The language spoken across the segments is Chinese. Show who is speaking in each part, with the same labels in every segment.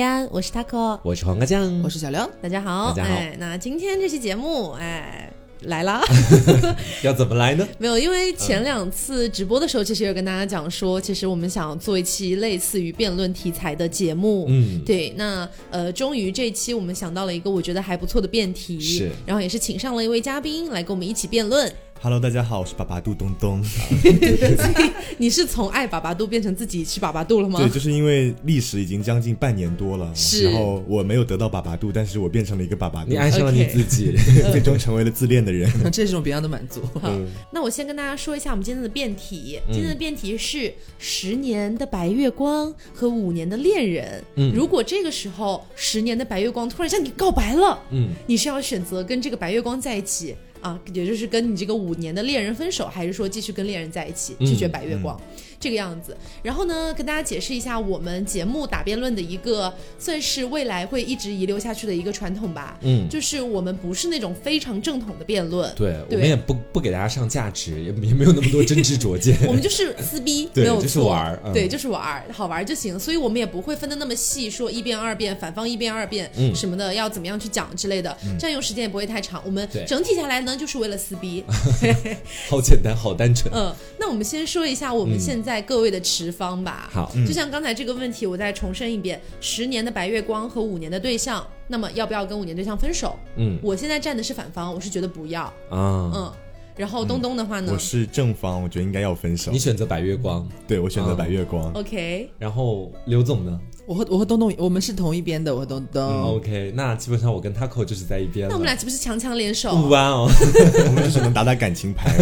Speaker 1: 安，我是 taco，
Speaker 2: 我是黄瓜酱，
Speaker 3: 我是小刘，
Speaker 1: 大家好，
Speaker 2: 大家好
Speaker 1: 哎，那今天这期节目，哎。来啦，
Speaker 2: 要怎么来呢？
Speaker 1: 没有，因为前两次直播的时候，其实有跟大家讲说，其实我们想做一期类似于辩论题材的节目。
Speaker 2: 嗯，
Speaker 1: 对，那呃，终于这一期我们想到了一个我觉得还不错的辩题，
Speaker 2: 是，
Speaker 1: 然后也是请上了一位嘉宾来跟我们一起辩论。
Speaker 4: Hello，大家好，我是爸爸杜东东。
Speaker 1: 你是从爱粑粑肚变成自己吃粑粑肚了吗？
Speaker 4: 对，就是因为历史已经将近半年多了，
Speaker 1: 是
Speaker 4: 然后我没有得到粑粑肚，但是我变成了一个粑粑肚，
Speaker 2: 你爱上了你自己，
Speaker 4: 最终成为了自恋的人。
Speaker 3: 这是一种别样的满足。
Speaker 1: 好，那我先跟大家说一下我们今天的辩题。
Speaker 2: 嗯
Speaker 1: 今天的辩题是十年的白月光和五年的恋人。
Speaker 2: 嗯
Speaker 1: 如果这个时候十年的白月光突然向你告白了，
Speaker 2: 嗯，
Speaker 1: 你是要选择跟这个白月光在一起啊，也就是跟你这个五年的恋人分手，还是说继续跟恋人在一起，
Speaker 2: 嗯
Speaker 1: 拒绝白月光？这个样子，然后呢，跟大家解释一下我们节目打辩论的一个算是未来会一直遗留下去的一个传统吧。
Speaker 2: 嗯
Speaker 1: 就是我们不是那种非常正统的辩论，
Speaker 2: 对，我们也不不给大家上价值，也也没有那么多真知灼见。
Speaker 1: 我们就是撕逼，
Speaker 2: 对
Speaker 1: 没有错，
Speaker 2: 就是玩儿嗯
Speaker 1: 对，就是玩儿，好玩儿就行。所以我们也不会分的那么细，说一辩二辩，反方一辩二辩、
Speaker 2: 嗯
Speaker 1: 什么的，要怎么样去讲之类的，占用时间也不会太长。我们整体下来呢，就是为了撕逼。
Speaker 2: 好简单，好单纯。
Speaker 1: 嗯，那我们先说一下我们现在各位的持方吧。
Speaker 2: 好，
Speaker 1: 就像刚才这个问题，我再重申一遍：十年的白月光和五年的对象，那么要不要跟五年对象分手？
Speaker 2: 嗯
Speaker 1: 我现在站的是反方，我是觉得不要。
Speaker 2: 啊，
Speaker 1: 嗯，然后东东的话呢、
Speaker 4: 我是正方，我觉得应该要分手
Speaker 2: 你。选择白月光，
Speaker 4: 对我选择白月光。
Speaker 1: o k
Speaker 2: 然后刘总呢
Speaker 3: 我和我和东东，我们是同一边的，我和东东。
Speaker 2: ？OK，那基本上我跟 Taco 就是在一边了。
Speaker 1: 那我们俩岂不是强强联手？
Speaker 2: 哇哦，
Speaker 4: 我们只能打打感情牌，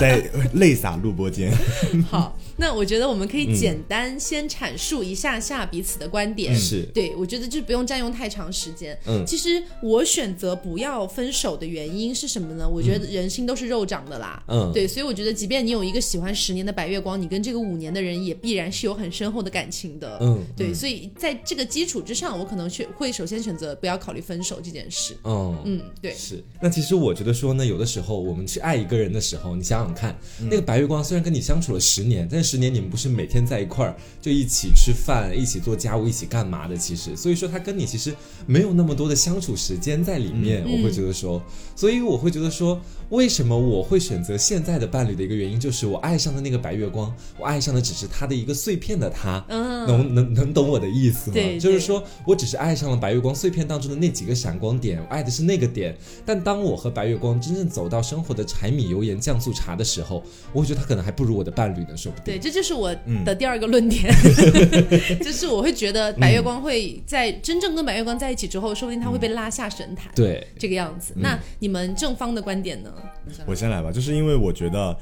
Speaker 4: 在泪洒录播间。
Speaker 1: 好，那我觉得我们可以简单先阐述一下下彼此的观点。
Speaker 2: 是
Speaker 1: 对，我觉得就不用占用太长时间。
Speaker 2: 嗯
Speaker 1: 其实我选择不要分手的原因是什么呢？我觉得人心都是肉长的啦。
Speaker 2: 嗯
Speaker 1: 对，所以我觉得，即便你有一个喜欢十年的白月光，你跟这个五年的人也必然是有很深厚的感情的。
Speaker 2: 嗯
Speaker 1: 对，所以在这个基础之上，我可能选会首先选择不要考虑分手这件事。
Speaker 2: 嗯
Speaker 1: 嗯，对，
Speaker 2: 是，那其实我觉得说呢，有的时候我们去爱一个人的时候，你想想看，那个白月光虽然跟你相处了十年，但是十年你们不是每天在一块儿就一起吃饭、一起做家务、一起干嘛的？其实，所以说他跟你其实没有那么多的相处时间在里面。我会觉得说，所以我会觉得说，为什么我会选择现在的伴侣的一个原因，就是我爱上的那个白月光，我爱上的只是他的一个碎片的他。
Speaker 1: 嗯，
Speaker 2: 能能能懂我的意思吗？
Speaker 1: 对对
Speaker 2: 就是说我只是爱上了白月光碎片当中的那几个闪光点，我爱的是那个点。但当我和白月光真正走到生活的柴米油盐酱醋茶的时候，我会觉得他可能还不如我的伴侣呢，说不定对，
Speaker 1: 这就是我的第二个论点，就是我会觉得白月光会在真正跟白月光在一起之后，说不定他会被拉下神坛，
Speaker 2: 对，
Speaker 1: 这个样子。那你们正方的观点呢？
Speaker 4: 我先来吧，就是因为我觉得。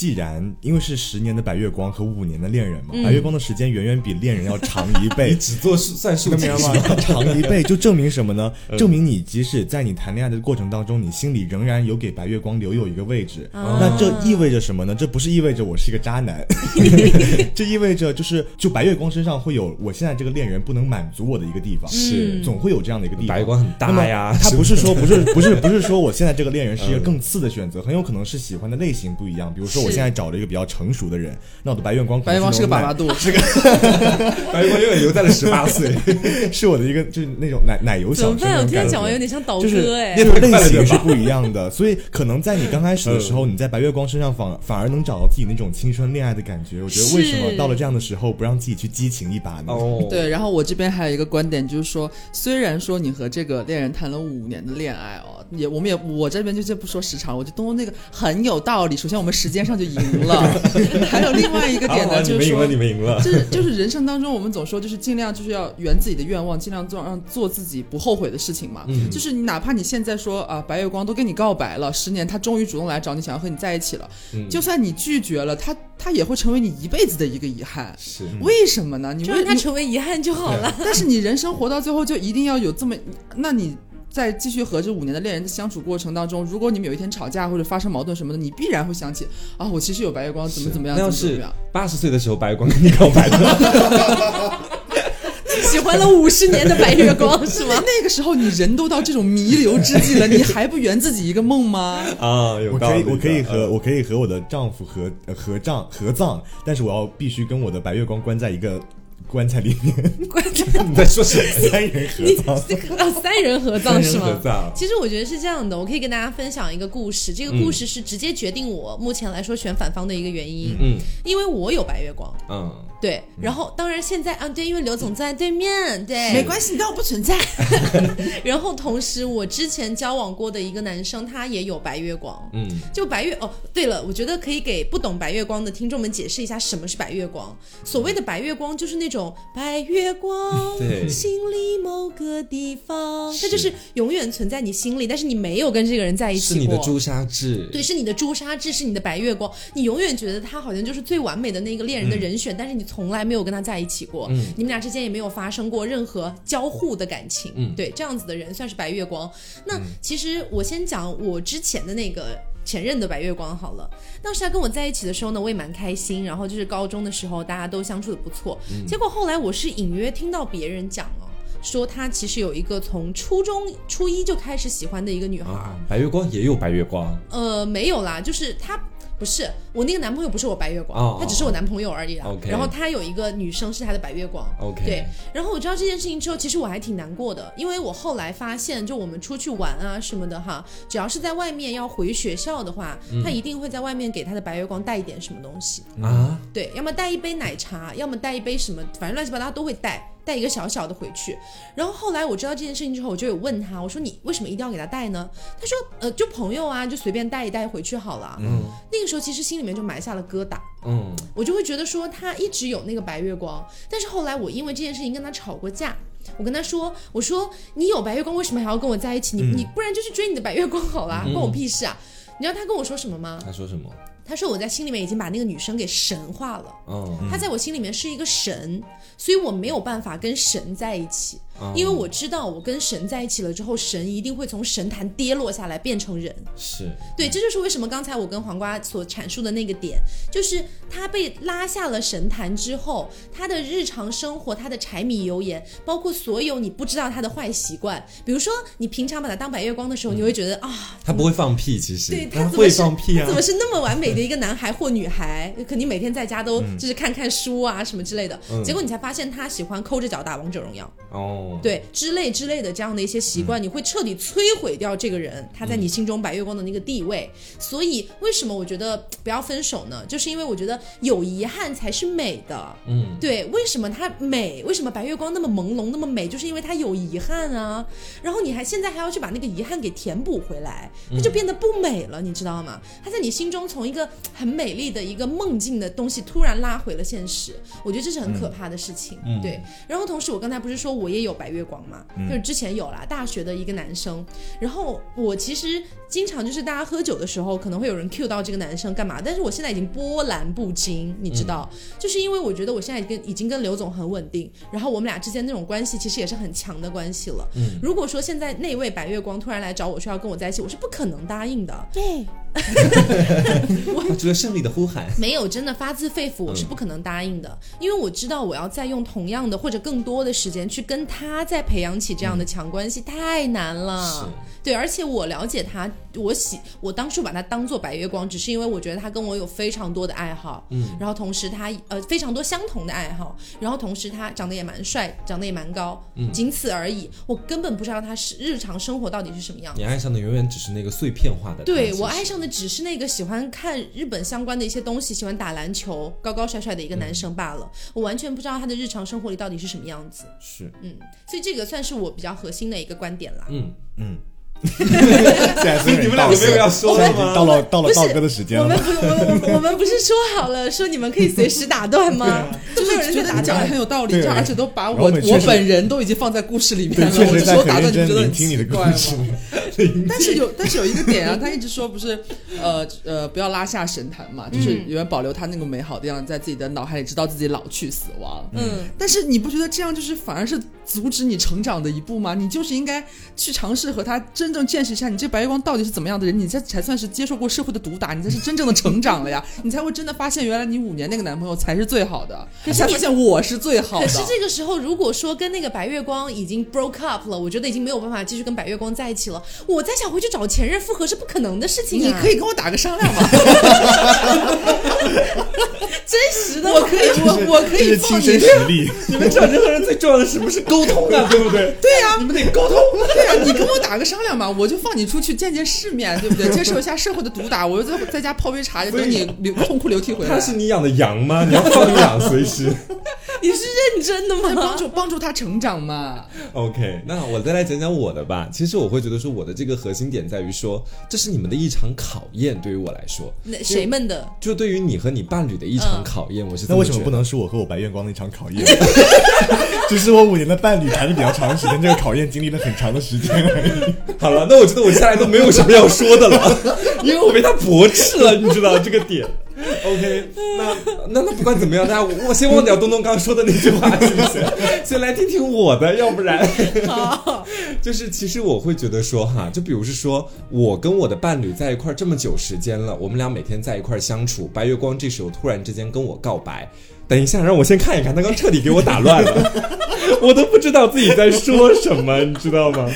Speaker 4: 既然因为是十年的白月光和五年的恋人嘛，白月光的时间远远比恋人要长一倍，你
Speaker 2: 只做数算数
Speaker 4: 明白吗？长一倍就证明什么呢？证明你即使在你谈恋爱的过程当中，你心里仍然有给白月光留有一个位置。
Speaker 1: 啊
Speaker 4: 那这意味着什么呢？这不是意味着我是一个渣男，这意味着就是就白月光身上会有我现在这个恋人不能满足我的一个地方，
Speaker 2: 是
Speaker 4: 总会有这样的一个地方。
Speaker 2: 白月光很大呀，
Speaker 4: 他不
Speaker 2: 是
Speaker 4: 是说不是不是不是说我现在这个恋人是一个更次的选择，很有可能是喜欢的类型不一样。比如说我
Speaker 1: 是
Speaker 4: 现在找了一个比较成熟的人，那我的白月光
Speaker 3: 白月光是个
Speaker 4: 那种
Speaker 3: 粑粑肚，是
Speaker 2: 白月光永远留在了十八岁。
Speaker 4: 是我的一个就是那种奶奶油小生
Speaker 1: 怎么办？我突然
Speaker 4: 那种感觉。
Speaker 1: 讲完有点像导
Speaker 4: 就是
Speaker 1: 哥哎、
Speaker 4: 那个类型是不一样的，所以可能在你刚开始的时候，你在白月光身上反反而能找到自己那种青春恋爱的感觉。我觉得为什么到了这样的时候不让自己去激情一把呢？
Speaker 2: 哦，
Speaker 3: 对，然后我这边还有一个观点，就是说，虽然说你和这个恋人谈了五年的恋爱哦，也我们也我这边就先不说时长，我觉得东东那个很有道理。首先我们时间上就赢了，还有另外一个点呢，
Speaker 2: 好好你们赢了，
Speaker 3: 就是说
Speaker 2: 你。们赢了。
Speaker 3: 就是就是人生当中，我们总说就是尽量就是要圆自己的愿望，尽量做让做自己不后悔的事情嘛。
Speaker 2: 嗯
Speaker 3: 就是你哪怕你现在说啊，白月光都跟你告白了，十年他终于主动来找你，想要和你在一起了，
Speaker 2: 嗯
Speaker 3: 就算你拒绝了，他他也会成为你一辈子的一个遗憾。
Speaker 2: 是
Speaker 3: 为什么呢？你
Speaker 1: 就让他成为遗憾就好了。
Speaker 3: 但是你人生活到最后就一定要有这么，那你在继续和这五年的恋人的相处过程当中，如果你们有一天吵架或者发生矛盾什么的，你必然会想起啊，我其实有白月光，怎么怎么样，
Speaker 2: 那要是
Speaker 3: 怎么怎么样。
Speaker 2: 八十岁的时候，白月光跟你告白的，
Speaker 1: 喜欢了五十年的白月光是吗？
Speaker 3: 那个时候你人都到这种弥留之际了，你还不圆自己一个梦吗？
Speaker 2: 啊，有
Speaker 4: 我可以，
Speaker 2: 道理
Speaker 4: 我可以和
Speaker 2: 嗯
Speaker 4: 我可以和我的丈夫合呃合葬合葬，但是我要必须跟我的白月光关在一个棺材里面，棺材
Speaker 2: 你在说什么？
Speaker 4: 三人合葬。
Speaker 1: 这个哦三人合葬是吗？
Speaker 2: 葬
Speaker 1: 其实我觉得是这样的，我可以跟大家分享一个故事。这个故事是直接决定我目前来说选反方的一个原因，
Speaker 2: 嗯
Speaker 1: 因为我有白月光。
Speaker 2: 嗯，
Speaker 1: 对，然后当然现在啊，对，因为刘总在对面，对，
Speaker 3: 没关系，你当我不存在。
Speaker 1: 然后同时，我之前交往过的一个男生，他也有白月光。
Speaker 2: 嗯，
Speaker 1: 就白月哦，对了，我觉得可以给不懂白月光的听众们解释一下什么是白月光。所谓的白月光，就是那种白月光，
Speaker 2: 对
Speaker 1: 心里某个地方，
Speaker 2: 是
Speaker 1: 它就是永远存在你心里，但是你没有跟这个人在一起过。
Speaker 2: 是你的朱砂痣，
Speaker 1: 对，是你的朱砂痣，是你的白月光，你永远觉得他好像就是最完美的那个恋人的人选，但是你从来没有跟他在一起过，
Speaker 2: 嗯
Speaker 1: 你们俩之间也没有发生过任何交互的感情，
Speaker 2: 嗯
Speaker 1: 对，这样子的人算是白月光。那其实我先讲我之前的那个。前任的白月光好了，当时他跟我在一起的时候呢，我也蛮开心。然后就是高中的时候，大家都相处的不错。结果后来我是隐约听到别人讲哦，说他其实有一个从初中初一就开始喜欢的一个女孩。
Speaker 2: 啊，白月光也有白月光，
Speaker 1: 呃，没有啦，就是他不是我那个男朋友，不是我白月光，
Speaker 2: 哦
Speaker 1: 他只是我男朋友而已啦。然后他有一个女生是他的白月光。
Speaker 2: OK
Speaker 1: 对，然后我知道这件事情之后，其实我还挺难过的，因为我后来发现，就我们出去玩啊什么的哈，只要是在外面要回学校的话，
Speaker 2: 嗯
Speaker 1: 他一定会在外面给他的白月光带一点什么东西。
Speaker 2: 啊，
Speaker 1: 对，要么带一杯奶茶，要么带一杯什么，反正乱七八糟都会带，带一个小小的回去。然后后来我知道这件事情之后，我就有问他，我说你为什么一定要给他带呢？他说，呃，就朋友啊，就随便带一带回去好了。
Speaker 2: 嗯
Speaker 1: 那个时候其实心里面就埋下了疙瘩，
Speaker 2: 嗯
Speaker 1: 我就会觉得说他一直有那个白月光，但是后来我因为这件事情跟他吵过架。我跟他说：“我说你有白月光，为什么还要跟我在一起？你、你不然就去追你的白月光好啦，关我屁事啊！你知道他跟我说什么吗？
Speaker 2: 他说什么？
Speaker 1: 他说我在心里面已经把那个女生给神化了。
Speaker 2: 嗯，
Speaker 1: 他在我心里面是一个神，所以我没有办法跟神在一起，
Speaker 2: 哦
Speaker 1: 因为我知道我跟神在一起了之后，神一定会从神坛跌落下来变成人。
Speaker 2: 是
Speaker 1: 对，这就是为什么刚才我跟黄瓜所阐述的那个点，就是他被拉下了神坛之后，他的日常生活，他的柴米油盐，包括所有你不知道他的坏习惯，比如说你平常把他当白月光的时候，你会觉得啊，
Speaker 2: 他不会放屁，其实
Speaker 1: 对
Speaker 2: 他会放屁啊
Speaker 1: 怎，么是那么完美的一个男孩或女孩？肯定每天在家都就是看看书啊什么之类的。
Speaker 2: 嗯
Speaker 1: 结果你才发现他喜欢抠着脚打王者荣耀，
Speaker 2: 哦，
Speaker 1: 对之类之类的这样的一些习惯，你会彻底摧毁掉这个人他在你心中白月光的那个地位。所以为什么我觉得不要分手呢？就是因为我觉得有遗憾才是美的。
Speaker 2: 嗯，
Speaker 1: 对，为什么它美？为什么白月光那么朦胧，那么美？就是因为它有遗憾啊。然后你还现在还要去把那个遗憾给填补回来，它就变得不美了，你知道吗？他在你心中从一个很美丽的一个梦境的东西突然拉回了现实，我觉得这是很可怕的事情。
Speaker 2: 嗯
Speaker 1: 对。然后同时，我刚才不是说我也有白月光嘛？就是之前有啦，大学的一个男生。然后我其实经常就是大家喝酒的时候，可能会有人 cue 到这个男生干嘛，但是我现在已经波澜不惊，你知道，就是因为我觉得我现在跟已经跟刘总很稳定，然后我们俩之间那种关系其实也是很强的关系了。嗯，如果说现在那位白月光突然来找我说要跟我在一起，我是不可能答应的。对，
Speaker 2: 发出了胜利的呼喊，
Speaker 1: 没有真的发自肺腑，我是不可能答应的，因为我知道我要再用同样的或者更多的时间去跟他再培养起这样的强关系，太难了。对，而且我了解他，我喜我当初把他当做白月光，只是因为我觉得他跟我有非常多的爱好，嗯，然后同时他呃非常多相同的爱好，然后同时他长得也蛮帅，长得也蛮高，嗯，仅此而已。我根本不知道他是日常生活到底是什么样。
Speaker 2: 你爱上的永远只是那个碎片化的
Speaker 1: 对我爱上的只是那个喜欢看日本相关的一些东西，喜欢打篮球、高高帅帅的一个男生罢了。我完全不知道他的日常生活里到底是什么样子。
Speaker 2: 是，
Speaker 1: 嗯，所以这个算是我比较核心的一个观点啦。
Speaker 2: 嗯嗯，
Speaker 4: 现在所有人
Speaker 2: 你们两个没有要说吗？
Speaker 4: 到了到了道歌的时间了
Speaker 1: 我们。不，我们我我们不是说好了，说你们可以随时打断吗？就
Speaker 3: 就是
Speaker 1: 有人
Speaker 3: 觉得你讲的。很有道理，
Speaker 4: 对
Speaker 3: 这而且都把我我本人都已经放在故事里面，了，我这时候打断你，不觉得很
Speaker 4: 聆听你的
Speaker 3: 奇怪
Speaker 4: 故事
Speaker 3: 吗？。但是有，但是有一个点啊，他一直说不是，呃呃，不要拉下神坛嘛，就是
Speaker 1: 嗯
Speaker 3: 永远保留他那个美好的样子，在自己的脑海里，知道自己老去死亡。
Speaker 1: 嗯，
Speaker 3: 但是你不觉得这样就是反而是阻止你成长的一步吗？你就是应该去尝试和他真正见识一下，你这白月光到底是怎么样的人，你这才算是接受过社会的毒打，你才是真正的成长了呀，你才会真的发现原来你五年那个男朋友才是最好的，你才发现我是最好的。
Speaker 1: 可是这个时候，如果说跟那个白月光已经 broke up 了，我觉得已经没有办法继续跟白月光在一起了，我再想回去找前任复合是不可能的事情啊！
Speaker 3: 你可以跟我打个商量吗？
Speaker 1: 真实的，
Speaker 3: 我可以，我我可以放你
Speaker 4: 实力。
Speaker 2: 你们找任何人最重要的是不是沟通啊？对不对？
Speaker 3: 对呀、
Speaker 2: 你们得沟通。
Speaker 3: 对呀、你跟我打个商量嘛，我就放你出去见见世面，对不对？接受一下社会的毒打，我就在在家泡杯茶，就等你流痛哭流涕回来。
Speaker 2: 他是你养的羊吗？你要放养随时。
Speaker 1: 你是认真的吗帮？
Speaker 3: 助帮助他成长嘛。
Speaker 2: OK，那我再来讲讲我的吧。其实我会觉得说，我的这个核心点在于说，这是你们的一场考验，对于我来说，
Speaker 1: 那谁们的？
Speaker 2: 就对于你和你伴侣的一场考验，我是
Speaker 4: 那为什么不能是我和我白月光的一场考验？只是我五年的伴侣谈的比较长时间，这个考验经历了很长的时间而已。
Speaker 2: 好了，那我觉得我接下来都没有什么要说的了，因为我被他驳斥了，你知道这个点。OK，那那那不管怎么样，大家我我先忘掉东东刚刚说的那句话，行不行？先来听听我的，要不然
Speaker 1: 好，
Speaker 2: 就是其实我会觉得说哈，就比如是说我跟我的伴侣在一块儿这么久时间了，我们俩每天在一块儿相处，白月光这时候突然之间跟我告白。等一下，让我先看一看，他刚彻底给我打乱了，我都不知道自己在说什么，你知道吗？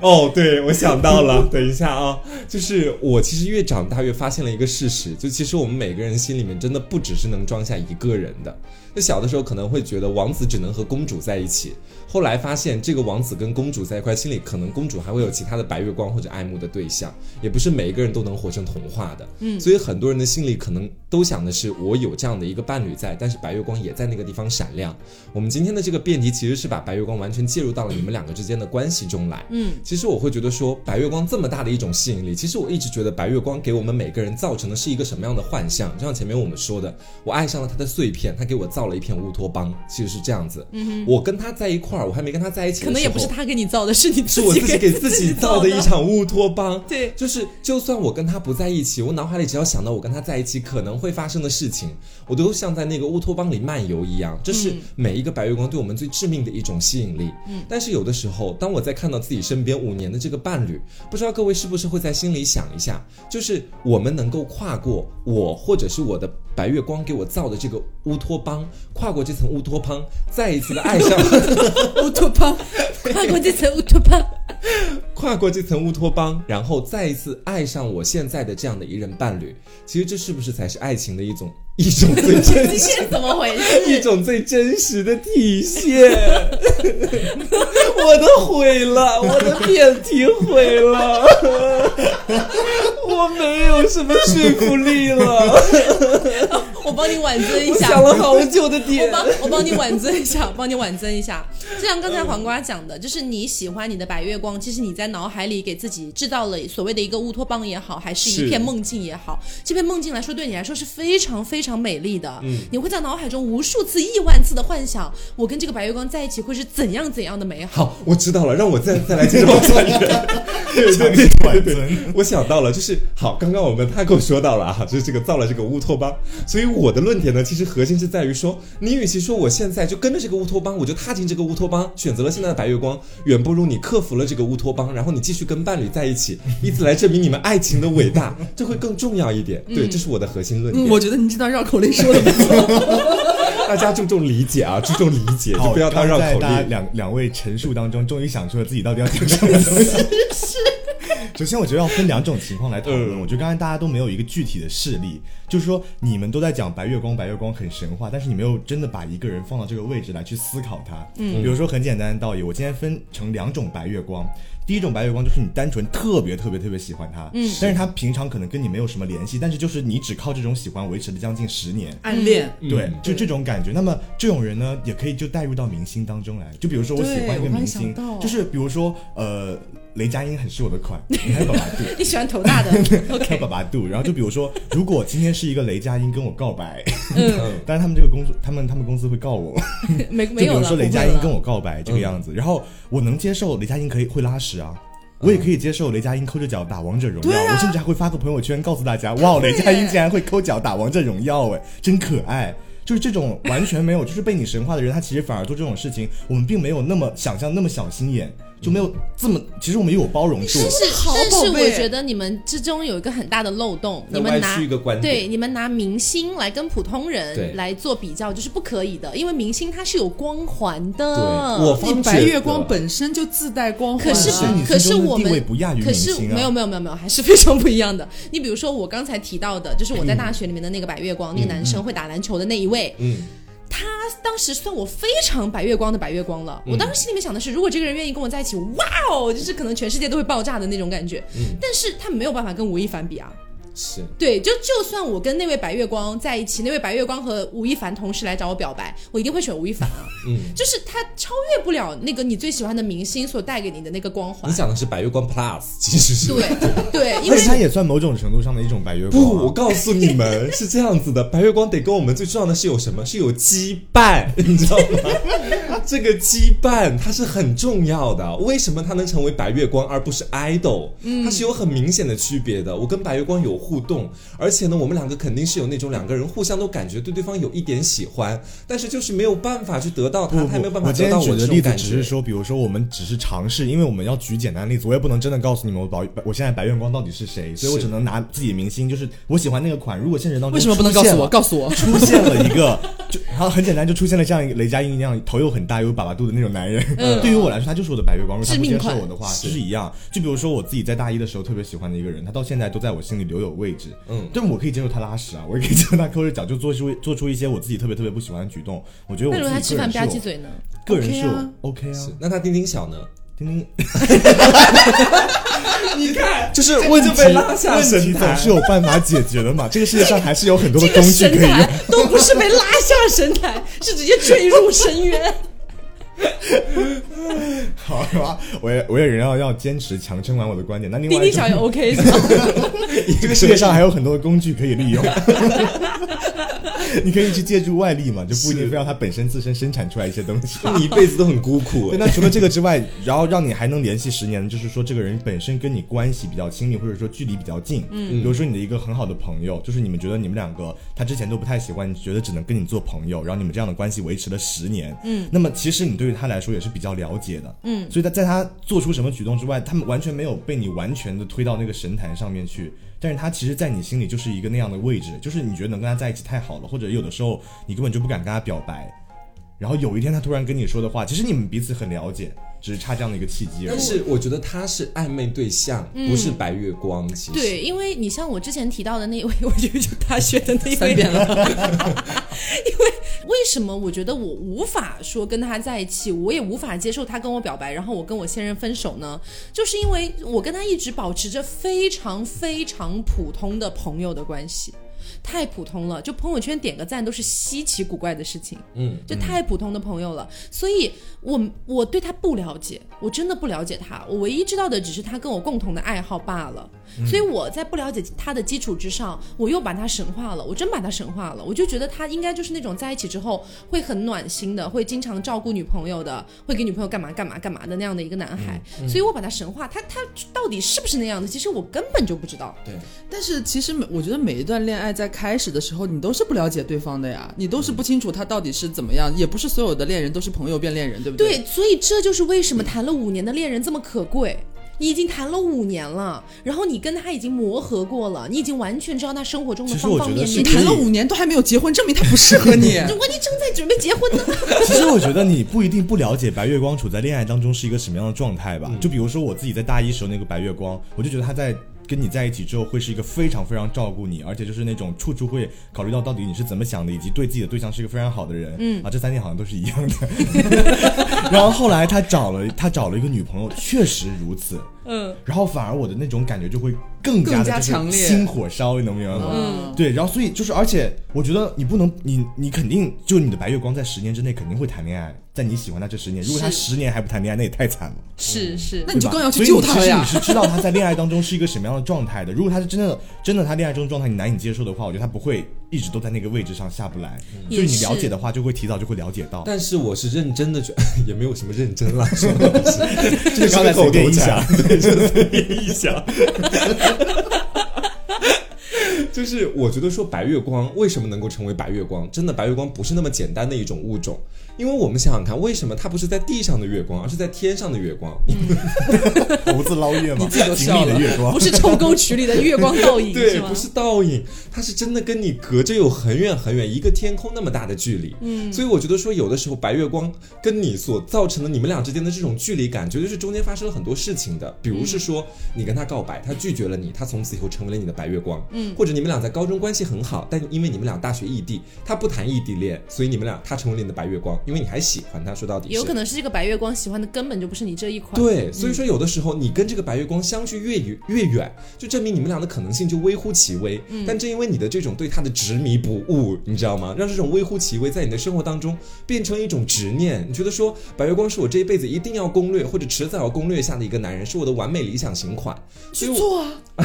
Speaker 2: 哦，对，我想到了。等一下啊，就是我其实越长大越发现了一个事实，就其实我们每个人心里面真的不只是能装下一个人的。就小的时候可能会觉得王子只能和公主在一起，后来发现这个王子跟公主在一块，心里可能公主还会有其他的白月光或者爱慕的对象，也不是每一个人都能活成童话的。嗯，所以很多人的心里可能都想的是，我有这样的一个伴侣在，但是白月光也在那个地方闪亮。我们今天的这个辩题其实是把白月光完全介入到了你们两个之间的关系中来。
Speaker 1: 嗯，
Speaker 2: 其实我会觉得说，白月光这么大的一种吸引力，其实我一直觉得白月光给我们每个人造成的是一个什么样的幻象？就像前面我们说的，我爱上了他的碎片，他给我造了一片乌托邦，其实是这样子。嗯我跟他在一块儿，我还没跟他在一起
Speaker 1: 可能也不是他给你造的，是你
Speaker 2: 是我自己给自己造的一场乌托邦。
Speaker 1: 对
Speaker 2: 就是就算我跟他不在一起，我脑海里只要想到我跟他在一起可能会发生的事情，我都像在那个乌托邦里漫游一样。这是每一个白月光对我们最致命的一种吸引力。嗯，但是有的时候，当我在看到自己身边五年的这个伴侣，不知道各位是不是会在心里想一下，就是我们能够跨过我或者是我的白月光给我造的这个乌托邦，跨过这层乌托邦，再一次的爱上。
Speaker 3: 乌托邦，
Speaker 1: 跨过这层乌托邦。
Speaker 2: 跨过这层乌托邦，然后再一次爱上我现在的这样的一任伴侣，其实这是不是才是爱情的一种一种最真实、
Speaker 1: 怎么回
Speaker 2: 一？种最真实的体现？我的毁了，我的辩题毁了，我没有什么说服力了。
Speaker 1: 我帮你挽尊一下。
Speaker 2: 我想了好久的点我，
Speaker 1: 帮我帮你挽尊一下，帮你挽尊一下。就像刚才黄瓜讲的，就是你喜欢你的白月光，其实你在脑海里给自己制造了所谓的一个乌托邦也好，还是一片梦境也好，这片梦境来说对你来说是非常非常美丽的。
Speaker 2: 嗯
Speaker 1: 你会在脑海中无数次、亿万次的幻想，我跟这个白月光在一起会是怎样怎样的美好。
Speaker 2: 好，我知道了，让我再再来接着往下圆。对对对对对对，我想到了，就是好，刚刚我们他跟我说到了啊，就是这个造了这个乌托邦，所以我的论点呢，其实核心是在于说，你与其说我现在就跟着这个乌托邦，我就踏进这个乌托邦，选择了现在的白月光，远不如你克服了这个乌托邦，然后你继续跟伴侣在一起，以此来证明你们爱情的伟大，这会更重要一点。对，这是我的核心论
Speaker 3: 嗯，
Speaker 2: 点。
Speaker 3: 我觉得你这段绕口令说的不错。
Speaker 2: 大家注重理解啊，注重理解，就，不要当绕口令。
Speaker 4: 两两位陈述当中，终于想出了自己到底要讲什么东西。首先，我觉得要分两种情况来讨论。
Speaker 2: 嗯
Speaker 4: 我觉得刚才大家都没有一个具体的事例，就是说你们都在讲白月光，白月光很神话，但是你没有真的把一个人放到这个位置来去思考他。嗯，比如说很简单的道理，我今天分成两种白月光。第一种白月光就是你单纯特别特别特别喜欢他，嗯，但是他平常可能跟你没有什么联系，但是就是你只靠这种喜欢维持了将近十年，
Speaker 3: 暗恋，
Speaker 4: 对
Speaker 2: 嗯，
Speaker 4: 就这种感觉。那么这种人呢，也可以就带入到明星当中来。就比如说我喜欢一个明星，就是比如说呃，雷佳音很是我的款，还有爸爸度。
Speaker 1: 你喜欢头大的
Speaker 4: 还有
Speaker 1: ，OK？
Speaker 4: 爸爸度，然后就比如说，如果今天是一个雷佳音跟我告白，
Speaker 1: 嗯，
Speaker 4: 但是他们这个公司，他们他们公司会告我，
Speaker 1: 没
Speaker 4: 就
Speaker 1: 没有就。
Speaker 4: 比如说雷佳音跟我告白这个样子，然后我能接受雷佳音可以会拉屎啊。我也可以接受雷佳音抠着脚打王者荣耀，
Speaker 3: 啊
Speaker 4: 我甚至还会发个朋友圈告诉大家，哇，雷佳音竟然会抠脚打王者荣耀，哎，真可爱。就是这种完全没有，就是被你神化的人，他其实反而做这种事情，我们并没有那么想象那么小心眼，就没有这么，其实我们有包容度。
Speaker 1: 但是但是我觉得你们之中有一个很大的漏洞，你们拿
Speaker 2: 一个观点。
Speaker 1: 对你们拿明星来跟普通人来做比较，就是不可以的，因为明星他是有光环的。
Speaker 2: 对我
Speaker 3: 你
Speaker 2: 方
Speaker 3: 白月光本身就自带光环。啊，
Speaker 1: 可是可是我们
Speaker 4: 不亚于
Speaker 1: 没有没有没有没有，还是非常不一样的。你比如说我刚才提到的，就是我在大学里面的那个白月光，那个男生会打篮球的那一位，
Speaker 2: 嗯，
Speaker 1: 他当时算我非常白月光的白月光了。我当时心里面想的是，如果这个人愿意跟我在一起，哇哦，就是可能全世界都会爆炸的那种感觉。但是他没有办法跟吴亦凡比啊。
Speaker 2: 是
Speaker 1: 对，就就算我跟那位白月光在一起，那位白月光和吴亦凡同时来找我表白，我一定会选吴亦凡啊。
Speaker 2: 嗯，
Speaker 1: 就是他超越不了那个你最喜欢的明星所带给你的那个光环
Speaker 2: 你。讲的是白月光 Plus，其实是
Speaker 1: 对对，因为
Speaker 4: 而且它也算某种程度上的一种白月光、
Speaker 2: 不，我
Speaker 4: 啊。
Speaker 2: 告诉你们是这样子的，白月光得跟我们最重要的是有什么？是有羁绊，你知道吗？这个羁绊它是很重要的。为什么它能成为白月光而不是 idol？它是有很明显的区别的。我跟白月光有互动，而且呢，我们两个肯定是有那种两个人互相都感觉对对方有一点喜欢，但是就是没有办法去得到他，
Speaker 4: 不
Speaker 2: 他也没有办，法得到
Speaker 4: 我
Speaker 2: 我
Speaker 4: 的例子只是。说，比如说我们只是尝试，因为我们要举简单例子，我也不能真的告诉你们我白我现在白月光到底是谁，所以我只能拿自己的明星，就是我喜欢那个款。如果现实当中
Speaker 3: 为什么不能告诉我？告诉我，
Speaker 4: 出现了一个，就然后很简单，就出现了像一个雷佳音一样头又很大又有粑粑肚的那种男人。
Speaker 1: 嗯
Speaker 4: 对于我来说，他就是我的白月光。如果他不接受我的话，就是一样。就比如说我自己在大一的时候特别喜欢的一个人，他到现在都在我心里留有位置。
Speaker 2: 嗯
Speaker 4: 但我可以接受他拉屎啊，我也可以接受他抠着脚就做出做出一些我自己特别特别不喜欢的举动。我觉得我
Speaker 1: 那如果他
Speaker 4: 自己
Speaker 1: 吃饭吧
Speaker 4: 个人是有
Speaker 1: 唧嘴呢？
Speaker 4: 个人
Speaker 3: OK
Speaker 4: 是有
Speaker 3: 啊
Speaker 4: OK 啊，
Speaker 2: 那他丁丁小呢？
Speaker 4: 丁丁，
Speaker 2: 你看，
Speaker 4: 就是
Speaker 2: 这个
Speaker 4: 问题
Speaker 2: 被拉下神坛
Speaker 4: 总是有办法解决的嘛。这个世界上还是有很多的工具可以用。
Speaker 1: 都不是被拉下神坛，是直接坠入深渊。
Speaker 4: 好吧，我也我也仍要要坚持强撑完我的观点。那另外一种
Speaker 1: 丁丁小也 OK 是吧？
Speaker 4: 这个世界上还有很多的工具可以利用，你可以去借助外力嘛，就不一定非要他本身自身生产出来一些东西。
Speaker 2: 你一辈子都很孤苦
Speaker 4: 对，。那除了这个之外，然后让你还能联系十年，就是说这个人本身跟你关系比较亲密，或者说距离比较近。嗯，比如说你的一个很好的朋友，就是你们觉得你们两个他之前都不太喜欢，你觉得只能跟你做朋友，然后你们这样的关系维持了十年。嗯，那么其实你对于他来说也是比较了解的。嗯，所以他在他做出什么举动之外，他们完全没有被你完全的推到那个神坛上面去。但是他其实，在你心里就是一个那样的位置，就是你觉得能跟他在一起太好了，或者有的时候你根本就不敢跟他表白，然后有一天他突然跟你说的话，其实你们彼此很了解，只是差这样的一个契机而
Speaker 2: 但。是我觉得他是暧昧对象，不是白月光。其实
Speaker 1: 对，因为你像我之前提到的那位，我就就大学的那位
Speaker 3: 三遍了，
Speaker 1: 因为为什么我觉得我无法说跟他在一起，我也无法接受他跟我表白，然后我跟我现任分手呢？就是因为我跟他一直保持着非常非常普通的朋友的关系。太普通了，就朋友圈点个赞都是稀奇古怪的事情，
Speaker 2: 嗯，
Speaker 1: 就太普通的朋友了，所以我我对他不了解，我真的不了解他，我唯一知道的只是他跟我共同的爱好罢了。所以我在不了解他的基础之上，我又把他神化了，我真把他神化了。我就觉得他应该就是那种在一起之后会很暖心的，会经常照顾女朋友的，会给女朋友干嘛干嘛干嘛的那样的一个男孩。所以我把他神化，他他到底是不是那样的？其实我根本就不知道。
Speaker 2: 对，
Speaker 3: 但是其实每我觉得每一段恋爱在开始的时候，你都是不了解对方的呀，你都是不清楚他到底是怎么样，也不是所有的恋人都是朋友变恋人，对不对？
Speaker 1: 对，所以这就是为什么谈了五年的恋人这么可贵。你已经谈了五年了，然后你跟他已经磨合过了，你已经完全知道他生活中的
Speaker 4: 其实
Speaker 1: 方
Speaker 4: 我觉得是
Speaker 1: 方面面。
Speaker 3: 你谈了五年都还没有结婚，证明他不适合你。
Speaker 1: 如果你正在准备结婚呢？
Speaker 4: 其实我觉得你不一定不了解白月光处在恋爱当中是一个什么样的状态吧。就比如说我自己在大一时候那个白月光，我就觉得他在。跟你在一起之后，会是一个非常非常照顾你，而且就是那种处处会考虑到到底你是怎么想的，以及对自己的对象是一个非常好的人。嗯啊，这三点好像都是一样的。然后后来他找了他找了一个女朋友，确实如此。
Speaker 1: 嗯，
Speaker 4: 然后反而我的那种感觉就会更加的就是
Speaker 3: 加强烈。
Speaker 4: 心火烧，你能明白吗？
Speaker 3: 嗯。
Speaker 4: 对，然后所以就是，而且我觉得你不能，你你肯定就你的白月光在十年之内肯定会谈恋爱，在你喜欢他这十年，如果他十年还不谈恋爱，那也太惨了。
Speaker 1: 是是。
Speaker 3: 那，你就更要去
Speaker 4: 所以你
Speaker 3: 救他了呀
Speaker 4: 其实你是知道他在恋爱当中是一个什么样的状态的。如果他是真的真的他恋爱中的状态你难以接受的话，我觉得他不会一直都在那个位置上下不来。
Speaker 1: 也
Speaker 4: 所以你了解的话，就会提早就会了解到。
Speaker 2: 但是我是认真的觉 也没有什么认真啦，说的是，
Speaker 4: 这是刚才
Speaker 2: 口
Speaker 4: 随便一
Speaker 2: 头禅
Speaker 4: 想，
Speaker 2: 对，就是随便一想。就是我觉得说白月光为什么能够成为白月光？真的白月光不是那么简单的一种物种，因为我们想想看，为什么它不是在地上的月光，而是在天上的月光？
Speaker 4: 猴子捞月吗，
Speaker 3: 你自己都
Speaker 4: 井
Speaker 3: 笑了
Speaker 4: 月光
Speaker 1: 不。是臭沟渠里的月光倒影，
Speaker 2: 对，
Speaker 1: 吗
Speaker 2: 不是倒影，它是真的跟你隔着有很远很远，一个天空那么大的距离。嗯，所以我觉得说，有的时候白月光跟你所造成的你们俩之间的这种距离感，绝对是中间发生了很多事情的。比如是说，你跟他告白，他拒绝了你，他从此以后成为了你的白月光。嗯，或者你们俩在高中关系很好，但因为你们俩大学异地，他不谈异地恋，所以你们俩他成为了你的白月光，因为你还喜欢他。说到底是
Speaker 1: 有可能是这个白月光喜欢的根本就不是你这一款。
Speaker 2: 对，所以说有的时候你跟这个白月光相距越远越远，就证明你们俩的可能性就微乎其微。但正因为你的这种对他的执迷不悟，你知道吗？让这种微乎其微在你的生活当中变成一种执念。你觉得说白月光是我这一辈子一定要攻略或者迟早要攻略下的一个男人，是我的完美理想型款。所以我
Speaker 3: 去做啊！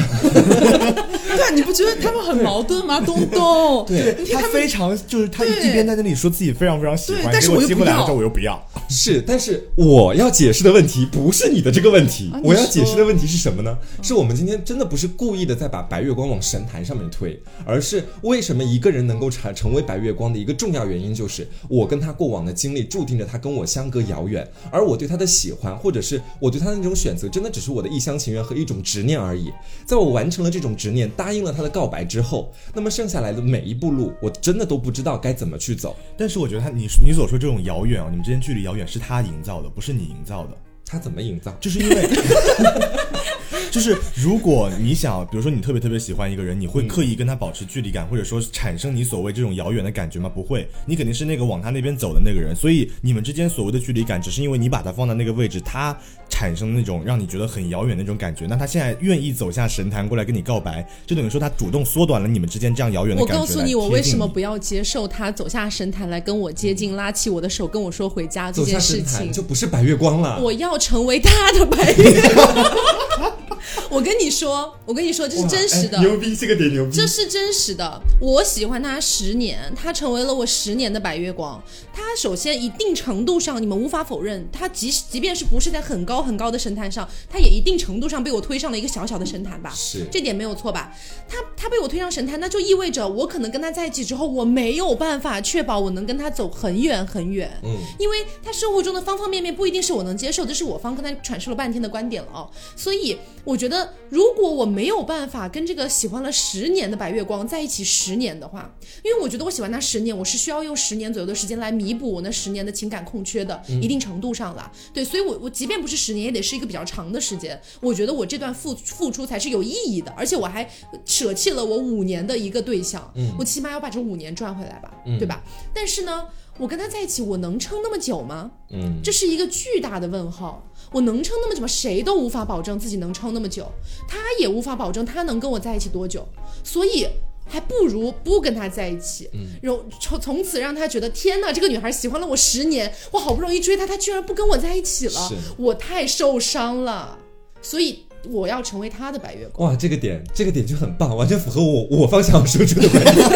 Speaker 3: 对啊，你不觉得他们很矛盾吗？东东，
Speaker 2: 对
Speaker 3: 他
Speaker 4: 非常就是他一
Speaker 3: 对
Speaker 4: 边在那里说自己非常非常喜欢，
Speaker 3: 但是我又不
Speaker 4: 来了我又不要。
Speaker 2: 是，但是我要解释的问题不是你的这个问题，
Speaker 3: 啊
Speaker 2: 我要解释的问题是什么呢？是我们今天真的不是故意的在把白月光往神坛上面推，而是为什么一个人能够成成为白月光的一个重要原因，就是我跟他过往的经历注定着他跟我相隔遥远，而我对他的喜欢，或者是我对他的那种选择，真的只是我的一厢情愿和一种执念而已。在我完成了这种执念，答应了他的告白之后，那么剩下来的每一步路，我真的都不知道该怎么去走。
Speaker 4: 但是我觉得他你你所说这种遥远啊，你们之间距离遥远是他营造的，不是你营造的。
Speaker 2: 他怎么营造？
Speaker 4: 就是因为，就是如果你想，比如说你特别特别喜欢一个人，你会刻意跟他保持距离感，或者说产生你所谓这种遥远的感觉吗？不会，你肯定是那个往他那边走的那个人，所以你们之间所谓的距离感，只是因为你把他放在那个位置，他产生那种让你觉得很遥远的那种感觉。那他现在愿意走下神坛过来跟你告白，就等于说他主动缩短了你们之间这样遥远的
Speaker 1: 我
Speaker 4: 感觉。
Speaker 1: 告诉你，我为什么
Speaker 4: 不？
Speaker 1: 要接受他走下神坛来跟我接近，拉起我的手跟我说回家这件事情？
Speaker 2: 就不是白月光了。
Speaker 1: 我要成为他的白月光。我跟你说，我跟你说，这是真实的。
Speaker 2: 牛逼，这个点牛逼。
Speaker 1: 这是真实的，我喜欢他十年，他成为了我十年的白月光。他首先一定程度上，你们无法否认，他即使即便是不是在很高很高的神坛上，他也一定程度上被我推上了一个小小的神坛吧？
Speaker 2: 是
Speaker 1: 这点没有错吧？他他被我推上神坛，那就意味着我可能跟他在一起之后，我没有办法确保我能跟他走很远很远。
Speaker 2: 嗯，
Speaker 1: 因为他生活中的方方面面不一定是我能接受，这是我方跟他阐述了半天的观点了哦。所以我觉得，如果我没有办法跟这个喜欢了十年的白月光在一起十年的话，因为我觉得我喜欢他十年，我是需要用十年左右的时间来弥补我那十年的情感空缺的，一定程度上了。对，所以我我即便不是十年，也得是一个比较长的时间。我觉得我这段付付出才是有意义的，而且我还舍弃了我五年的一个对象，我起码要把这五年赚回来吧，对吧？但是呢。我跟他在一起，我能撑那么久吗？
Speaker 2: 嗯，
Speaker 1: 这是一个巨大的问号。我能撑那么久吗？谁都无法保证自己能撑那么久，他也无法保证他能跟我在一起多久。所以还不如不跟他在一起，然后从从此让他觉得天哪，这个女孩喜欢了我十年，我好不容易追她，她居然不跟我在一起了，我太受伤了。所以我要成为他的白月光。
Speaker 2: 哇，这个点，这个点就很棒，完全符合我我方想要说出的观点。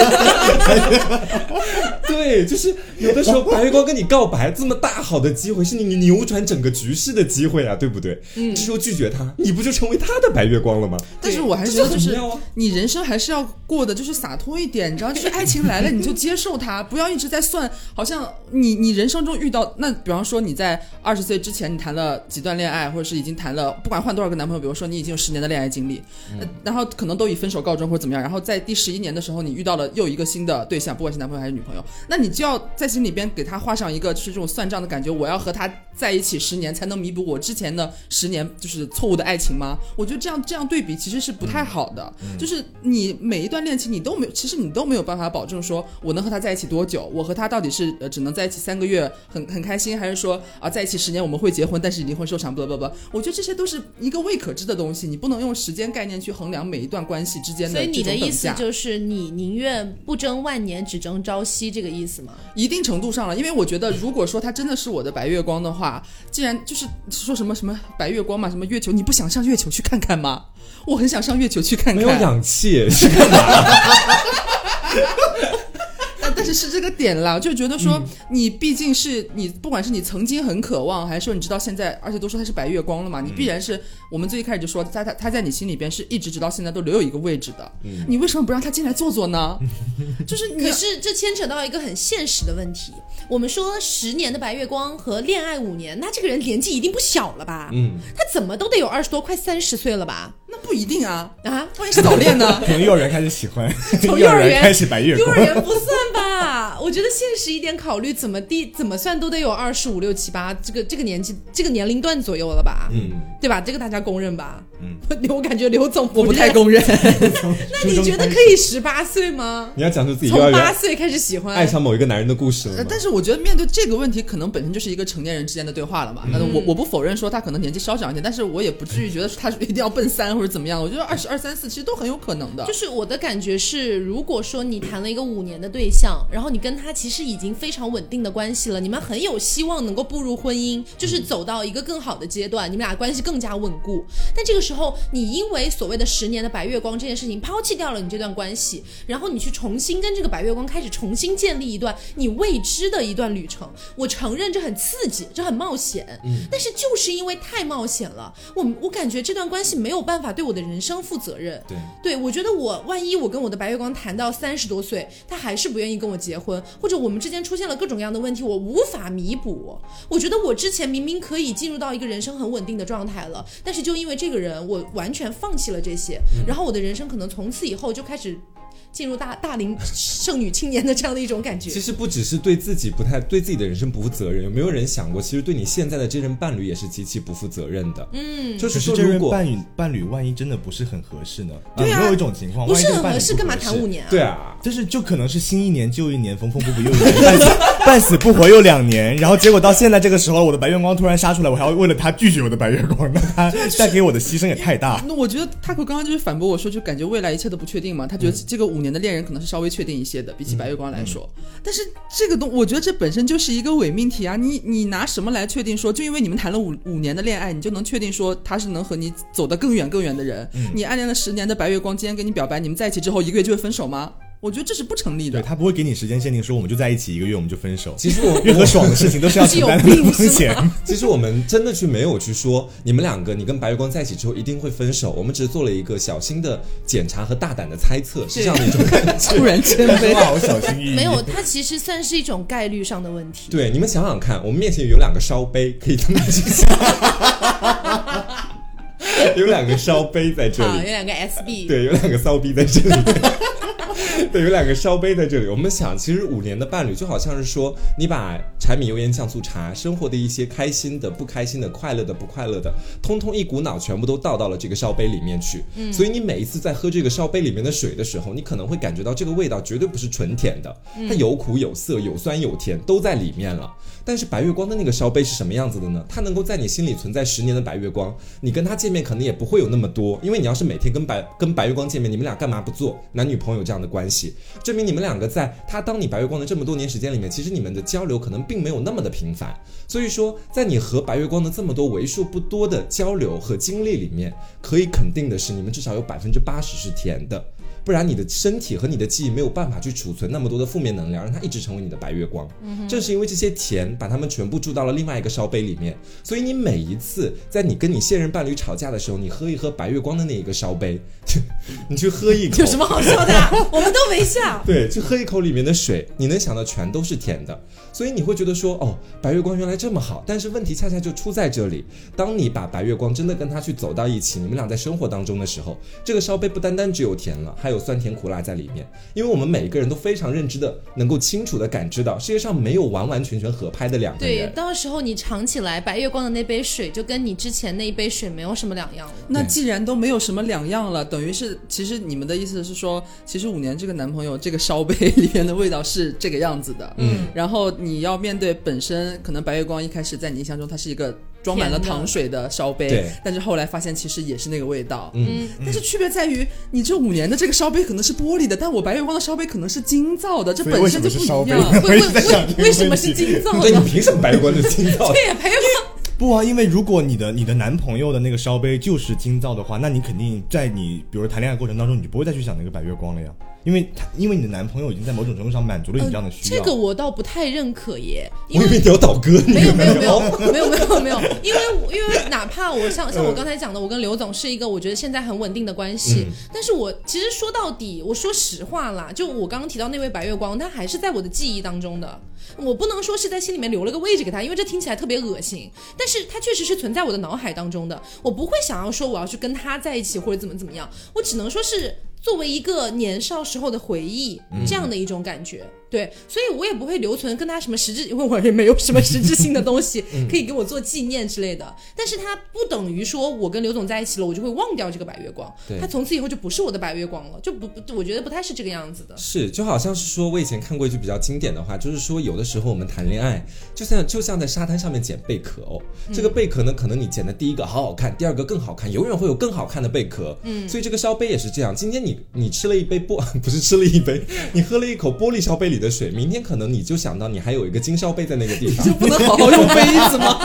Speaker 2: 对，就是有的时候白月光跟你告白，这么大好的机会，是你扭转整个局势的机会啊，对不对？嗯，这时候拒绝他，你不就成为他的白月光了吗？
Speaker 3: 但是我还是觉得，就是
Speaker 2: 啊
Speaker 3: 你人生还是要过的就是洒脱一点，你知道，就是爱情来了你就接受它，不要一直在算，好像你你人生中遇到那，比方说你在二十岁之前你谈了几段恋爱，或者是已经谈了不管换多少个男朋友，比如说你已经有十年的恋爱经历，呃然后可能都以分手告终或者怎么样，然后在第十一年的时候你遇到了又一个新的对象，不管是男朋友还是女朋友，那你就要在心里边给他画上一个就是这种算账的感觉，我要和他在一起十年才能弥补我之前的十年就是错误的爱情吗？我觉得这样这样对比其实是不太好的，就是你每一段恋情你都没有，其实你都没有办法保证说我能和他在一起多久，我和他到底是呃只能在一起三个月很很开心，还是说啊在一起十年我们会结婚，但是离婚收场，不不不，我觉得这些都是一个未可知的东西，你不能用时间概念去衡量每一段关系之间的
Speaker 1: 所以你
Speaker 3: 的
Speaker 1: 意思。就是你宁愿不争万年，只争朝夕，这个意思吗？
Speaker 3: 一定程度上了，因为我觉得，如果说他真的是我的白月光的话，既然就是说什么什么白月光嘛，什么月球，你不想上月球去看看吗？我很想上月球去看看。
Speaker 2: 没有氧气是干嘛？
Speaker 3: 是这个点啦，就觉得说你毕竟是你，不管是你曾经很渴望，还是说你知道现在，而且都说他是白月光了嘛，你必然是我们最一开始就说他他他在你心里边是一直直到现在都留有一个位置的，你为什么不让他进来坐坐呢？就是你
Speaker 1: 可是这牵扯到一个很现实的问题。我们说十年的白月光和恋爱五年，那这个人年纪一定不小了吧？
Speaker 2: 嗯，
Speaker 1: 他怎么都得有二十多，快三十岁了吧？
Speaker 3: 那不一定啊，
Speaker 1: 啊，
Speaker 3: 万一是早恋呢？
Speaker 4: 从幼儿园开始喜欢，
Speaker 1: 从
Speaker 4: 幼儿
Speaker 1: 园
Speaker 4: 开始白月光幼
Speaker 1: 儿。园不算吧？我觉得现实一点考虑，怎么地怎么算都得有二十五六七八这个这个年纪这个年龄段左右了吧？
Speaker 2: 嗯，
Speaker 1: 对吧？这个大家公认吧？嗯，我感觉刘总
Speaker 3: 我不太。公认。
Speaker 1: 那你觉得可以十八岁吗？
Speaker 2: 你要讲出自己
Speaker 1: 从八岁开始喜欢，
Speaker 2: 爱上某一个男人的故事了？
Speaker 3: 但是我觉得面对这个问题，可能本身就是一个成年人之间的对话了嘛。那
Speaker 1: 嗯
Speaker 3: 我我不否认说他可能年纪稍长一点，但是我也不至于觉得他一定要奔三或者怎么样。我觉得二十二三四其实都很有可能的。
Speaker 1: 就是我的感觉是，如果说你谈了一个五年的对象，然后你跟他其实已经非常稳定的关系了，你们很有希望能够步入婚姻，就是走到一个更好的阶段，你们俩关系更加稳固。但这个时候，你因为所谓的十年的白月光这件事情抛弃掉了你这段关系，然后你去重新跟这个白月光开始重新建立一段你未知的一段旅程。我承认这很刺激，这很冒险，但是就是因为太冒险了，我我感觉这段关系没有办法对我的人生负责任。
Speaker 2: 对，
Speaker 1: 对，我觉得我万一我跟我的白月光谈到三十多岁，他还是不愿意跟我结婚，或者我们之间出现了各种各样的问题，我无法弥补。我觉得我之前明明可以进入到一个人生很稳定的状态了，但是就因为这个人，我完全放弃了这些，然后我的人生可能从此以后就开始进入大大龄剩女青年的这样的一种感觉
Speaker 2: 其。实不只是对自己不太对自己的人生不负责任，有没有人想过，其实对你现在的这任伴侣也是极其不负责任的？嗯，就是
Speaker 4: 是这任
Speaker 2: 说如果
Speaker 4: 伴侣伴侣万一真的不是很合适呢？
Speaker 1: 对啊
Speaker 4: 有没有一种情况，
Speaker 1: 不是很合适，干嘛谈五？年啊？
Speaker 2: 对啊，
Speaker 4: 就是就可能是新一年旧一年，缝缝补补又一年，半死半死不活又两年，然后结果到现在这个时候，我的白月光突然杀出来，我还要为了他拒绝我的白月光，那他带给我的牺牲也太大。
Speaker 3: 那我觉得 Taco 刚刚就是反驳我说，就感觉未来一切都不确定嘛。他觉得这个五年的恋人可能是稍微确定一些的，比起白月光来说。但是这个东，我觉得这本身就是一个伪命题啊！你你拿什么来确定说，就因为你们谈了五五年的恋爱，你就能确定说他是能和你走得更远更远的人？你暗恋了十年的白月光，今天跟你表白，你们在一起之后一个月就会分手吗？我觉得这是不成立的。
Speaker 4: 对他不会给你时间限定，说我们就在一起一个月我们就分手。
Speaker 2: 其实我
Speaker 4: 任何爽的事情都是要 承担风险。
Speaker 2: 其实我们真的去没有去说你们两个，你跟白月光在一起之后一定会分手，我们只是做了一个小心的检查和大胆的猜测，是这样的一种感觉。
Speaker 3: 突然谦卑，
Speaker 4: 说话好小心翼翼。
Speaker 1: 没有，它其实算是一种概率上的问题。
Speaker 2: 对，你们想想看，我们面前有两个烧杯，可以这么去想，有两个烧杯在这
Speaker 1: 里，有，两个 SB，
Speaker 2: 对，有两个骚逼在这里。对，有两个烧杯在这里。我们想，其实五年的伴侣就好像是说，你把柴米油盐酱醋茶，生活的一些开心的、不开心的、快乐的、不快乐的，通通一股脑全部都倒到了这个烧杯里面去。嗯，所以你每一次在喝这个烧杯里面的水的时候，你可能会感觉到这个味道绝对不是纯甜的，它有苦有涩，有酸有甜，都在里面了。但是白月光的那个烧杯是什么样子的呢？它能够在你心里存在十年的白月光，你跟他见面可能也不会有那么多，因为你要是每天跟白跟白月光见面，你们俩干嘛不做男女朋友这样的关系？证明你们两个在他当你白月光的这么多年时间里面，其实你们的交流可能并没有那么的频繁。所以说，在你和白月光的这么多为数不多的交流和经历里面，可以肯定的是，你们至少有百分之八十是甜的。不然你的身体和你的记忆没有办法去储存那么多的负面能量，让它一直成为你的白月光。正是因为这些甜，把它们全部注到了另外一个烧杯里面，所以你每一次在你跟你现任伴侣吵架的时候，你喝一喝白月光的那一个烧杯，你去喝一口，
Speaker 1: 有什么好笑的啊？我们都没笑。
Speaker 2: 对，去喝一口里面的水，你能想到全都是甜的，所以你会觉得说，哦，白月光原来这么好。但是问题恰恰就出在这里，当你把白月光真的跟他去走到一起，你们俩在生活当中的时候，这个烧杯不单单只有甜了，还有酸甜苦辣在里面。因为我们每一个人都非常认知的，能够清楚的感知到，世界上没有完完全全合拍的两个人对，
Speaker 1: 到时候你尝起来白月光的那杯水，就跟你之前那一杯水没有什么两样了。
Speaker 3: 那既然都没有什么两样了，等于是其实你们的意思是说，其实五年这个男朋友这个烧杯 里面的味道是这个样子的，
Speaker 2: 嗯，
Speaker 3: 然后你要面对本身可能白月光一开始在你印象中他是一个装满了糖水的烧杯，但是后来发现其实也是那个味道，
Speaker 2: 嗯，
Speaker 3: 但是区别在于你这五年的这个烧杯可能是玻璃的，但我白月光的烧杯可能是金造的，这本身就不一样。
Speaker 1: 为为为为什么是金造
Speaker 2: 对你
Speaker 1: 的？
Speaker 2: 凭什么白月光就听到？
Speaker 1: 对呀，白月光
Speaker 4: 不啊，因为如果你的你的男朋友的那个烧杯就是金造的话，那你肯定在你比如谈恋爱过程当中，你就不会再去想那个白月光了呀。因为他，因为你的男朋友已经在某种程度上满足了你这样的需
Speaker 1: 要。这个我倒不太认可耶。
Speaker 2: 我以为你要倒戈。
Speaker 1: 没有没有没有没有没有没有，因为因为哪怕我像像我刚才讲的，我跟刘总是一个我觉得现在很稳定的关系，但是我其实说到底，我说实话啦，就我刚刚提到那位白月光，他还是在我的记忆当中的。我不能说是在心里面留了个位置给他，因为这听起来特别恶心，但是他确实是存在我的脑海当中的。我不会想要说我要去跟他在一起或者怎么怎么样，我只能说是。作为一个年少时候的回忆，这样的一种感觉。对，所以我也不会留存跟他什么实质，因为我也没有什么实质性的东西 可以给我做纪念之类的。但是它不等于说我跟刘总在一起了，我就会忘掉这个白月光。他从此以后就不是我的白月光了，就不不，我觉得不太是这个样子的。
Speaker 2: 是，就好像是说，我以前看过一句比较经典的话，就是说，有的时候我们谈恋爱，就像就像在沙滩上面捡贝壳哦。这个贝壳呢，可能你捡的第一个好好看，第二个更好看，永远会有更好看的贝壳。嗯，所以这个烧杯也是这样。今天你你吃了一杯玻，不是吃了一杯，你喝了一口玻璃烧杯里的水，明天可能。你就想到你还有一个金烧杯在那个地方，
Speaker 3: 就不能好好用杯子吗？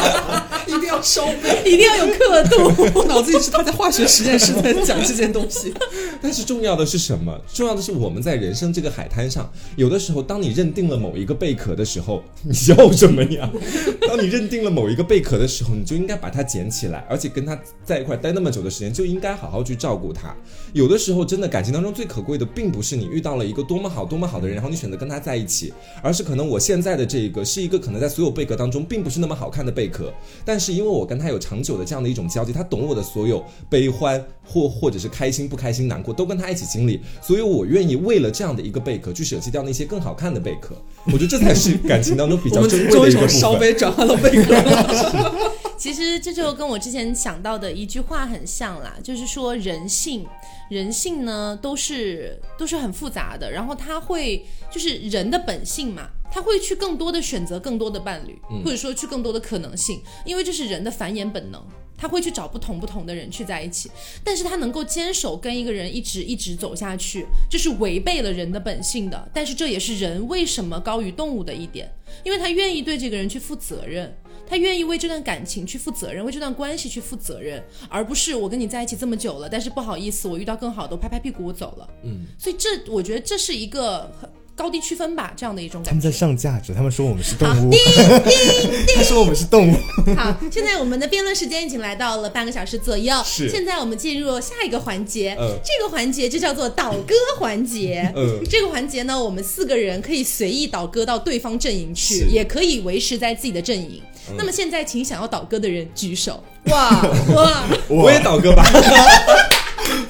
Speaker 3: 一定要烧杯，
Speaker 1: 一定要有刻度。
Speaker 3: 我 脑子里是他在化学实验室在讲这件东西。
Speaker 2: 但是重要的是什么？重要的是我们在人生这个海滩上，有的时候，当你认定了某一个贝壳的时候，你笑什么呀？当你认定了某一个贝壳的时候，你就应该把它捡起来，而且跟它在一块待那么久的时间，就应该好好去照顾它。有的时候，真的感情当中最可贵的，并不是你遇到了一个多么好、多么好的人，然后你选择跟他在一起，而是可能我现在的这个是一个可能在所有贝壳当中并不是那么好看的贝壳，但是因为我跟他有长久的这样的一种交集，他懂我的所有悲欢或或者是开心不开心难过都跟他一起经历，所以我愿意为了这样的一个贝壳去舍弃掉那些更好看的贝壳。我觉得这才是感情当中比较珍贵的一个部分。
Speaker 3: 烧杯转换了贝壳。
Speaker 1: 其实这就跟我之前想到的一句话很像啦，就是说人性。人性呢，都是都是很复杂的，然后他会就是人的本性嘛，他会去更多的选择更多的伴侣，或者说去更多的可能性，因为这是人的繁衍本能，他会去找不同不同的人去在一起，但是他能够坚守跟一个人一直一直走下去，这是违背了人的本性的，但是这也是人为什么高于动物的一点，因为他愿意对这个人去负责任。他愿意为这段感情去负责任，为这段关系去负责任，而不是我跟你在一起这么久了，但是不好意思，我遇到更好的，我拍拍屁股我走了。嗯，所以这我觉得这是一个很。高低区分吧，这样的一种感觉。
Speaker 4: 他们在上价值，他们说我们是动物。他说我们是动物。
Speaker 1: 好，现在我们的辩论时间已经来到了半个小时左右。
Speaker 2: 是。
Speaker 1: 现在我们进入下一个环节。嗯。这个环节就叫做倒戈环节。嗯。这个环节呢，我们四个人可以随意倒戈到对方阵营去，也可以维持在自己的阵营。那么现在，请想要倒戈的人举手。哇哇！
Speaker 2: 我也倒戈吧。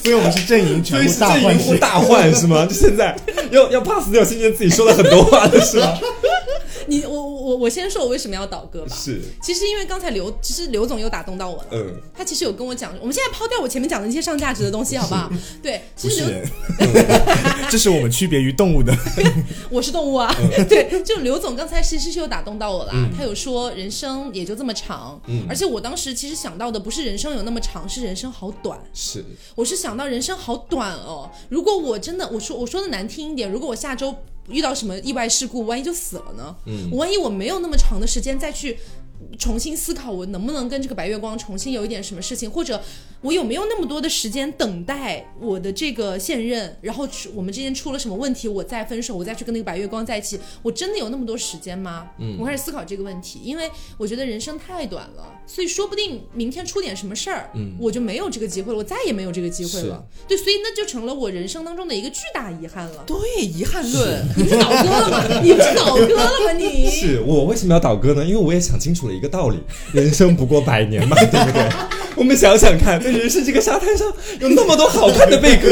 Speaker 4: 所以我们是阵营全部大换，
Speaker 2: 大换是吗？就现在要要 pass 掉今天自己说了很多话的是吗？
Speaker 1: 你我我我先说我为什么要倒戈吧。
Speaker 2: 是，
Speaker 1: 其实因为刚才刘，其实刘总又打动到我了。嗯，他其实有跟我讲，我们现在抛掉我前面讲的那些上价值的东西，好不好？对，
Speaker 4: 不是，这是我们区别于动物的。
Speaker 1: 我是动物啊。对，就刘总刚才其实是有打动到我了，他有说人生也就这么长，嗯，而且我当时其实想到的不是人生有那么长，是人生好短。
Speaker 2: 是，
Speaker 1: 我是想到人生好短哦。如果我真的，我说我说的难听一点，如果我下周。遇到什么意外事故，万一就死了呢？嗯，万一我没有那么长的时间再去。重新思考，我能不能跟这个白月光重新有一点什么事情，或者我有没有那么多的时间等待我的这个现任，然后我们之间出了什么问题，我再分手，我再去跟那个白月光在一起，我真的有那么多时间吗？嗯，我开始思考这个问题，因为我觉得人生太短了，所以说不定明天出点什么事儿，嗯，我就没有这个机会了，我再也没有这个机会了。对，所以那就成了我人生当中的一个巨大遗憾了。
Speaker 3: 对，遗憾论，
Speaker 1: 你不是倒戈了吗？你不是倒戈了吗？你
Speaker 2: 是我为什么要倒戈呢？因为我也想清楚了一个道理。人生不过百年嘛，对不对？我们想想看，在人生这个沙滩上有那么多好看的贝壳，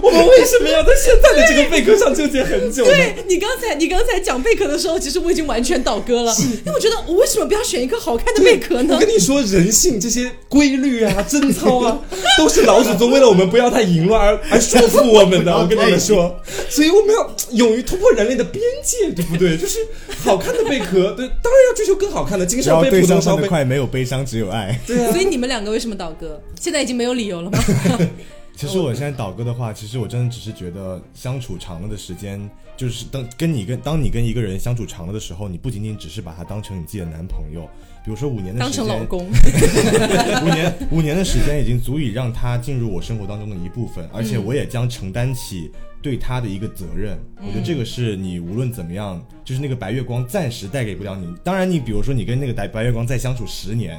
Speaker 2: 我们为什么要在现在的这个贝壳上纠结很久？
Speaker 1: 对你刚才你刚才讲贝壳的时候，其实我已经完全倒戈了，因为我觉得我为什么不要选一个好看的贝壳呢？
Speaker 2: 我跟你说，人性这些规律啊、贞操啊，都是老祖宗为了我们不要太淫乱而而束缚我们的。我跟你们说，所以我们要勇于突破人类的边界，对不对？就是好看的贝壳，对，当然要追求更好看的金烧杯、普通烧杯。
Speaker 4: 快没有悲伤，只有爱。
Speaker 2: 对啊，
Speaker 1: 所以你们两个为什么倒戈？现在已经没有理由了吗？
Speaker 4: 其实我现在倒戈的话，其实我真的只是觉得相处长了的时间，就是当跟你跟当你跟一个人相处长了的时候，你不仅仅只是把他当成你自己的男朋友，比如说五年的
Speaker 1: 当
Speaker 4: 时间，
Speaker 1: 成老公，
Speaker 4: 五年五年的时间已经足以让他进入我生活当中的一部分，而且我也将承担起对他的一个责任。我觉得这个是你无论怎么样，就是那个白月光暂时带给不了你。当然，你比如说你跟那个白白月光再相处十年。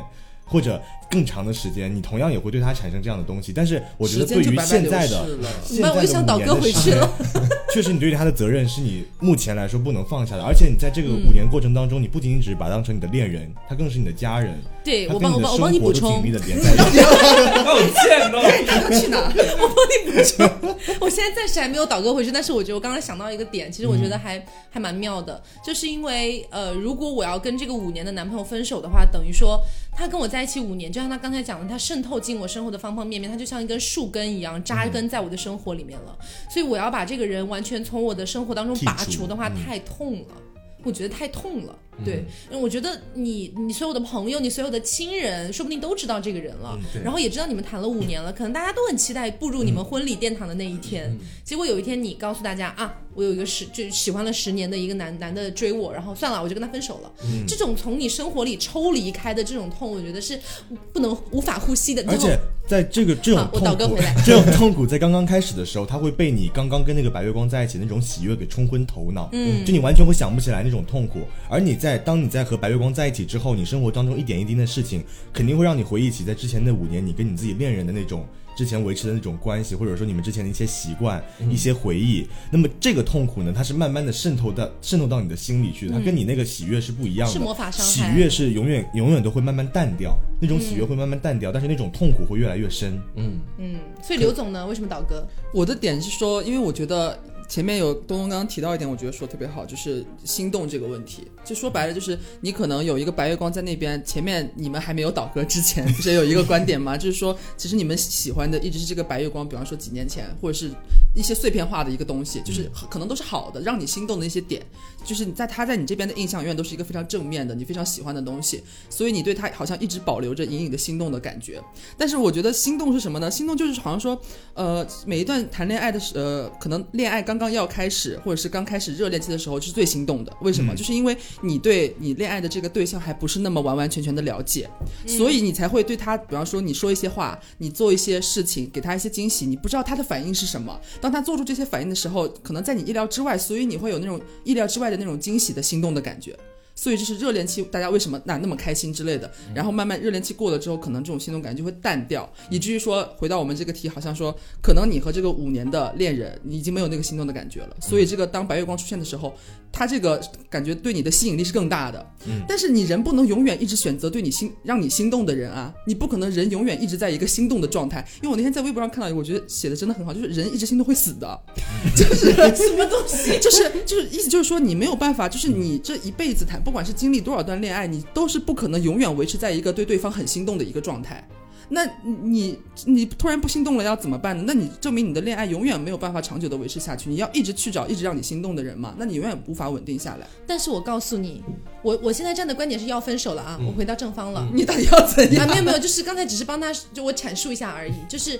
Speaker 4: 或者更长的时间，你同样也会对他产生这样的东西。但是我觉得对于现在的现在的
Speaker 1: 我就想倒戈回去了。
Speaker 4: 确实，你对他的责任是你目前来说不能放下的。而且你在这个五年过程当中，你不仅仅只是把他当成你的恋人，他更是你的家人。
Speaker 1: 对我帮我帮我帮你补充。
Speaker 4: 紧密的连 在一起。
Speaker 2: 好贱
Speaker 3: 哦！去哪？
Speaker 1: 我帮你补充。我现在暂时还没有倒戈回去，但是我觉得我刚才想到一个点，其实我觉得还还蛮妙的，就是因为呃，如果我要跟这个五年的男朋友分手的话，等于说。他跟我在一起五年，就像他刚才讲的，他渗透进我生活的方方面面，他就像一根树根一样扎根在我的生活里面了。所以我要把这个人完全从我的生活当中拔除的话，太痛了，我觉得太痛了。对，因为我觉得你你所有的朋友，你所有的亲人，说不定都知道这个人了，然后也知道你们谈了五年了，可能大家都很期待步入你们婚礼殿堂的那一天。结果有一天你告诉大家啊，我有一个十就喜欢了十年的一个男男的追我，然后算了，我就跟他分手了。这种从你生活里抽离开的这种痛，我觉得是不能无法呼吸的。
Speaker 4: 而且在这个这种痛苦，这种痛苦在刚刚开始的时候，他会被你刚刚跟那个白月光在一起那种喜悦给冲昏头脑，嗯，就你完全会想不起来那种痛苦，而你在。在当你在和白月光在一起之后，你生活当中一点一滴的事情，肯定会让你回忆起在之前那五年你跟你自己恋人的那种之前维持的那种关系，或者说你们之前的一些习惯、一些回忆。那么这个痛苦呢，它是慢慢的渗透到渗透到你的心里去的，它跟你那个喜悦是不一样的。
Speaker 1: 是魔法伤
Speaker 4: 害。喜悦是永远永远都会慢慢淡掉，那种喜悦会慢慢淡掉，但是那种痛苦会越来越深。
Speaker 1: 嗯嗯。所以刘总呢，为什么倒戈？
Speaker 3: 我的点是说，因为我觉得。前面有东东刚刚提到一点，我觉得说特别好，就是心动这个问题。就说白了，就是你可能有一个白月光在那边，前面你们还没有倒戈之前，不是有一个观点吗？就是说，其实你们喜欢的一直是这个白月光，比方说几年前，或者是一些碎片化的一个东西，就是可能都是好的，让你心动的一些点，就是在他在你这边的印象永远都是一个非常正面的，你非常喜欢的东西，所以你对他好像一直保留着隐隐的心动的感觉。但是我觉得心动是什么呢？心动就是好像说，呃，每一段谈恋爱的时，呃，可能恋爱刚。刚要开始，或者是刚开始热恋期的时候，是最心动的。为什么？就是因为你对你恋爱的这个对象还不是那么完完全全的了解，所以你才会对他，比方说你说一些话，你做一些事情，给他一些惊喜，你不知道他的反应是什么。当他做出这些反应的时候，可能在你意料之外，所以你会有那种意料之外的那种惊喜的心动的感觉。所以这是热恋期，大家为什么那那么开心之类的？然后慢慢热恋期过了之后，可能这种心动感觉就会淡掉，以至于说回到我们这个题，好像说可能你和这个五年的恋人，你已经没有那个心动的感觉了。所以这个当白月光出现的时候，他这个感觉对你的吸引力是更大的。嗯。但是你人不能永远一直选择对你心让你心动的人啊，你不可能人永远一直在一个心动的状态。因为我那天在微博上看到一个，我觉得写的真的很好，就是人一直心动会死的，就是
Speaker 1: 什么东西？
Speaker 3: 就是就是意思就是说你没有办法，就是你这一辈子谈。不管是经历多少段恋爱，你都是不可能永远维持在一个对对方很心动的一个状态。那你你突然不心动了，要怎么办呢？那你证明你的恋爱永远没有办法长久的维持下去。你要一直去找一直让你心动的人嘛？那你永远无法稳定下来。
Speaker 1: 但是我告诉你，我我现在站的观点是要分手了啊！我回到正方了。
Speaker 3: 你到底要怎样？
Speaker 1: 没有没有，就是刚才只是帮他就我阐述一下而已。就是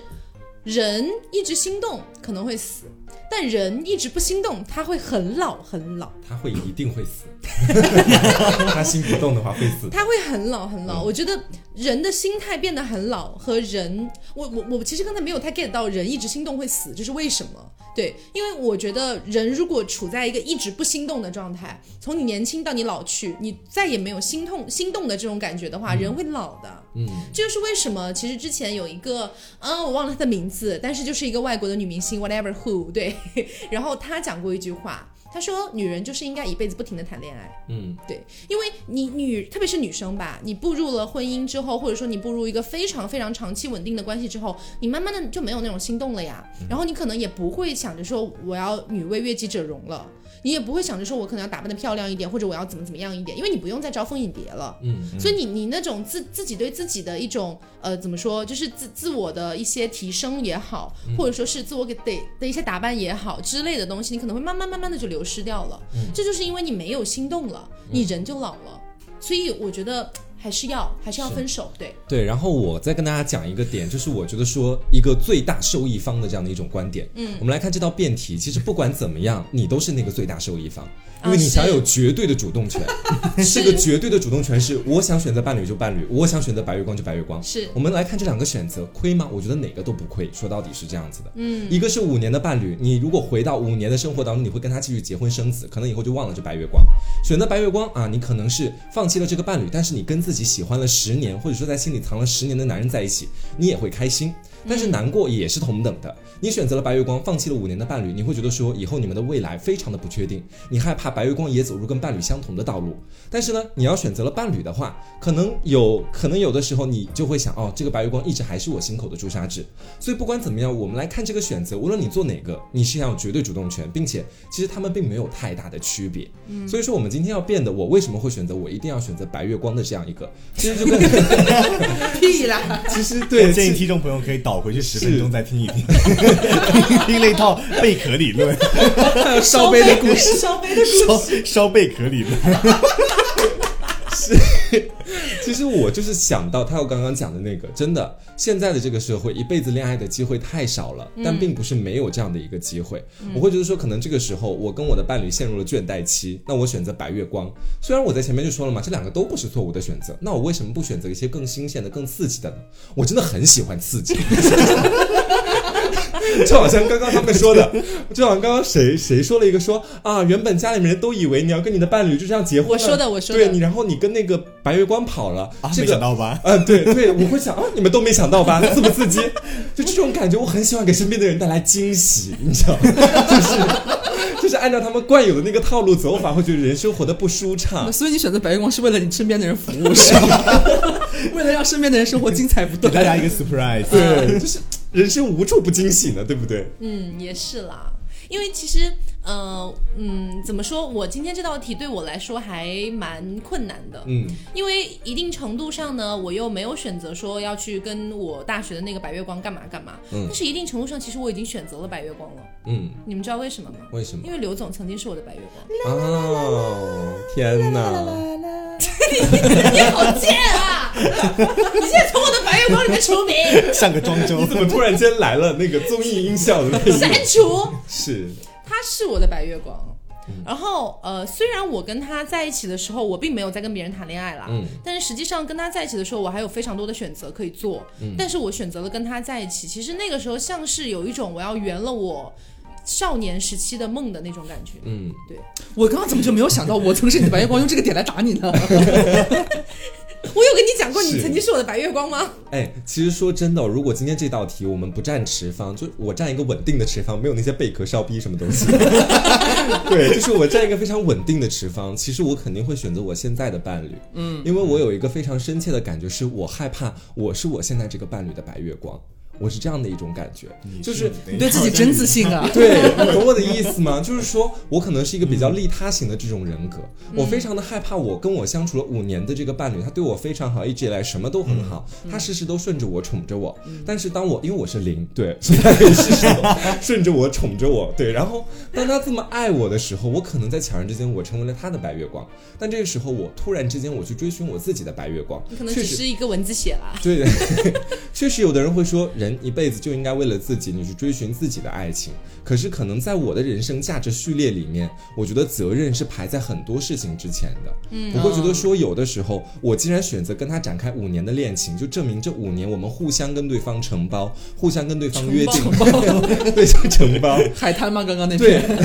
Speaker 1: 人一直心动可能会死。但人一直不心动，他会很老很老。
Speaker 2: 他会一定会死。他心不动的话会死。
Speaker 1: 他会很老很老。我觉得人的心态变得很老，和人，我我我其实刚才没有太 get 到人一直心动会死，这是为什么？对，因为我觉得人如果处在一个一直不心动的状态，从你年轻到你老去，你再也没有心痛心动的这种感觉的话，人会老的。嗯，这就是为什么其实之前有一个，啊，我忘了她的名字，但是就是一个外国的女明星，whatever who，对。然后她讲过一句话，他说：“女人就是应该一辈子不停的谈恋爱。”嗯，对，因为你女，特别是女生吧，你步入了婚姻之后，或者说你步入一个非常非常长期稳定的关系之后，你慢慢的就没有那种心动了呀。然后你可能也不会想着说我要女为悦己者容了。你也不会想着说，我可能要打扮的漂亮一点，或者我要怎么怎么样一点，因为你不用再招蜂引蝶了。嗯，所以你你那种自自己对自己的一种呃怎么说，就是自自我的一些提升也好，或者说是自我给得的一些打扮也好之类的东西，你可能会慢慢慢慢的就流失掉了。这就是因为你没有心动了，你人就老了。所以我觉得还是要还是要分手，对，
Speaker 2: 对，然后我再跟大家讲一个点，就是我觉得说一个最大受益方的这样的一种观点。嗯，我们来看这道辩题，其实不管怎么样，你都是那个最大受益方，因为你享有绝对的主动权。这个绝对的主动权是，我想选择伴侣就伴侣，我想选择白月光就白月光。
Speaker 1: 是
Speaker 2: 我们来看这两个选择亏吗？我觉得哪个都不亏，说到底是这样子的。嗯，一个是五年的伴侣，你如果回到五年的生活当中，你会跟他继续结婚生子，可能以后就忘了这白月光。选择白月光啊，你可能是放弃了这个伴侣，但是你跟自己喜欢了十年，或者说在心里藏了十年的男人在一起，你也会开心。但是难过也是同等的。你选择了白月光，放弃了五年的伴侣，你会觉得说以后你们的未来非常的不确定，你害怕白月光也走入跟伴侣相同的道路。但是呢，你要选择了伴侣的话，可能有可能有的时候你就会想，哦，这个白月光一直还是我心口的朱砂痣。所以不管怎么样，我们来看这个选择，无论你做哪个，你是要有绝对主动权，并且其实他们并没有太大的区别。所以说我们今天要变的，我为什么会选择我一定要选择白月光的这样一个，其 实 就跟
Speaker 3: 屁啦！
Speaker 2: 其实对
Speaker 4: 建议听众朋友可以倒回去十分钟再听一听，听那套贝壳理论，
Speaker 3: 还 有烧杯的故事，
Speaker 1: 烧杯的故事，
Speaker 4: 烧烧贝壳理论。
Speaker 2: 其实我就是想到他我刚刚讲的那个，真的，现在的这个社会，一辈子恋爱的机会太少了，但并不是没有这样的一个机会。我会觉得说，可能这个时候我跟我的伴侣陷入了倦怠期，那我选择白月光。虽然我在前面就说了嘛，这两个都不是错误的选择，那我为什么不选择一些更新鲜的、更刺激的呢？我真的很喜欢刺激。就好像刚刚他们说的，就好像刚刚谁谁说了一个说啊，原本家里面人都以为你要跟你的伴侣就这样结婚了，
Speaker 1: 我说的我说的
Speaker 2: 对你，然后你跟那个白月光跑了，
Speaker 4: 啊，
Speaker 2: 这个
Speaker 4: 没想到吧？
Speaker 2: 嗯，对对，我会想啊，你们都没想到吧？刺不刺激？就这种感觉，我很喜欢给身边的人带来惊喜，你知道吗？就是就是按照他们惯有的那个套路走法，会觉得人生活的不舒畅。
Speaker 3: 所以你选择白月光是为了你身边的人服务，是吗？为了让身边的人生活精彩不断。
Speaker 4: 给大家一个 surprise。
Speaker 2: 对，就是人生无处不惊喜呢，对不对？
Speaker 1: 嗯，也是啦。因为其实，呃，嗯，怎么说？我今天这道题对我来说还蛮困难的。
Speaker 2: 嗯，
Speaker 1: 因为一定程度上呢，我又没有选择说要去跟我大学的那个白月光干嘛干嘛。
Speaker 2: 嗯
Speaker 1: 但是一定程度上，其实我已经选择了白月光了。
Speaker 2: 嗯，
Speaker 1: 你们知道为什么吗？
Speaker 2: 为什么
Speaker 1: 因？为刘总曾经是我的白月光。
Speaker 2: 哦，天哪！
Speaker 1: 你好贱啊！你现在从我的白月光里面除名，
Speaker 4: 像个庄周
Speaker 2: 你，怎么突然间来了那个综艺音效的
Speaker 1: 删？除。
Speaker 2: 是，
Speaker 1: 他是我的白月光。然后，呃，虽然我跟他在一起的时候，我并没有在跟别人谈恋爱啦，
Speaker 2: 嗯
Speaker 1: 但是实际上跟他在一起的时候，我还有非常多的选择可以做，但是我选择了跟他在一起。其实那个时候像是有一种我要圆了我少年时期的梦的那种感觉。
Speaker 2: 嗯，
Speaker 1: 对，
Speaker 3: 我刚刚怎么就没有想到我曾是你的白月光，用这个点来打你呢？
Speaker 1: 我有跟你讲过你曾经是我的白月光吗？
Speaker 2: 哎，其实说真的哦，如果今天这道题我们不占持方，就我占一个稳定的持方，没有那些贝壳烧逼什么东西。对，就是我占一个非常稳定的持方，其实我肯定会选择我现在的伴侣。嗯，因为我有一个非常深切的感觉，是我害怕我是我现在这个伴侣的白月光，我是这样的一种感觉，就是
Speaker 3: 你对自己真自信啊！
Speaker 2: 对，你懂我的意思吗？就是说我可能是一个比较利他型的这种人格，我非常的害怕，我跟我相处了五年的这个伴侣，他对我非常好，一直以来什么都很好，他事事都顺着我，宠着我。但是当我因为我是零，对，所以他可以事事顺着我，宠着我，对。然后当他这么爱我的时候，我可能在悄然之间，我成为了他的白月光。但这个时候，我突然之间我去追寻我自己的白月光，
Speaker 1: 你可能只是一个文字写啦。
Speaker 2: 对，确实有的人会说，人一辈子就应该为了自己，你去追寻自己的爱情。可是可能在我的人生价值序列里面，我觉得责任是排在很多事情之前的。嗯，我会觉得说，有的时候我既然选择跟他展开五年的恋情，就证明这五年我们互相跟对方承包，互相跟对方约定，对，就承包。
Speaker 3: 海滩吗？刚刚那
Speaker 2: 对
Speaker 3: 片，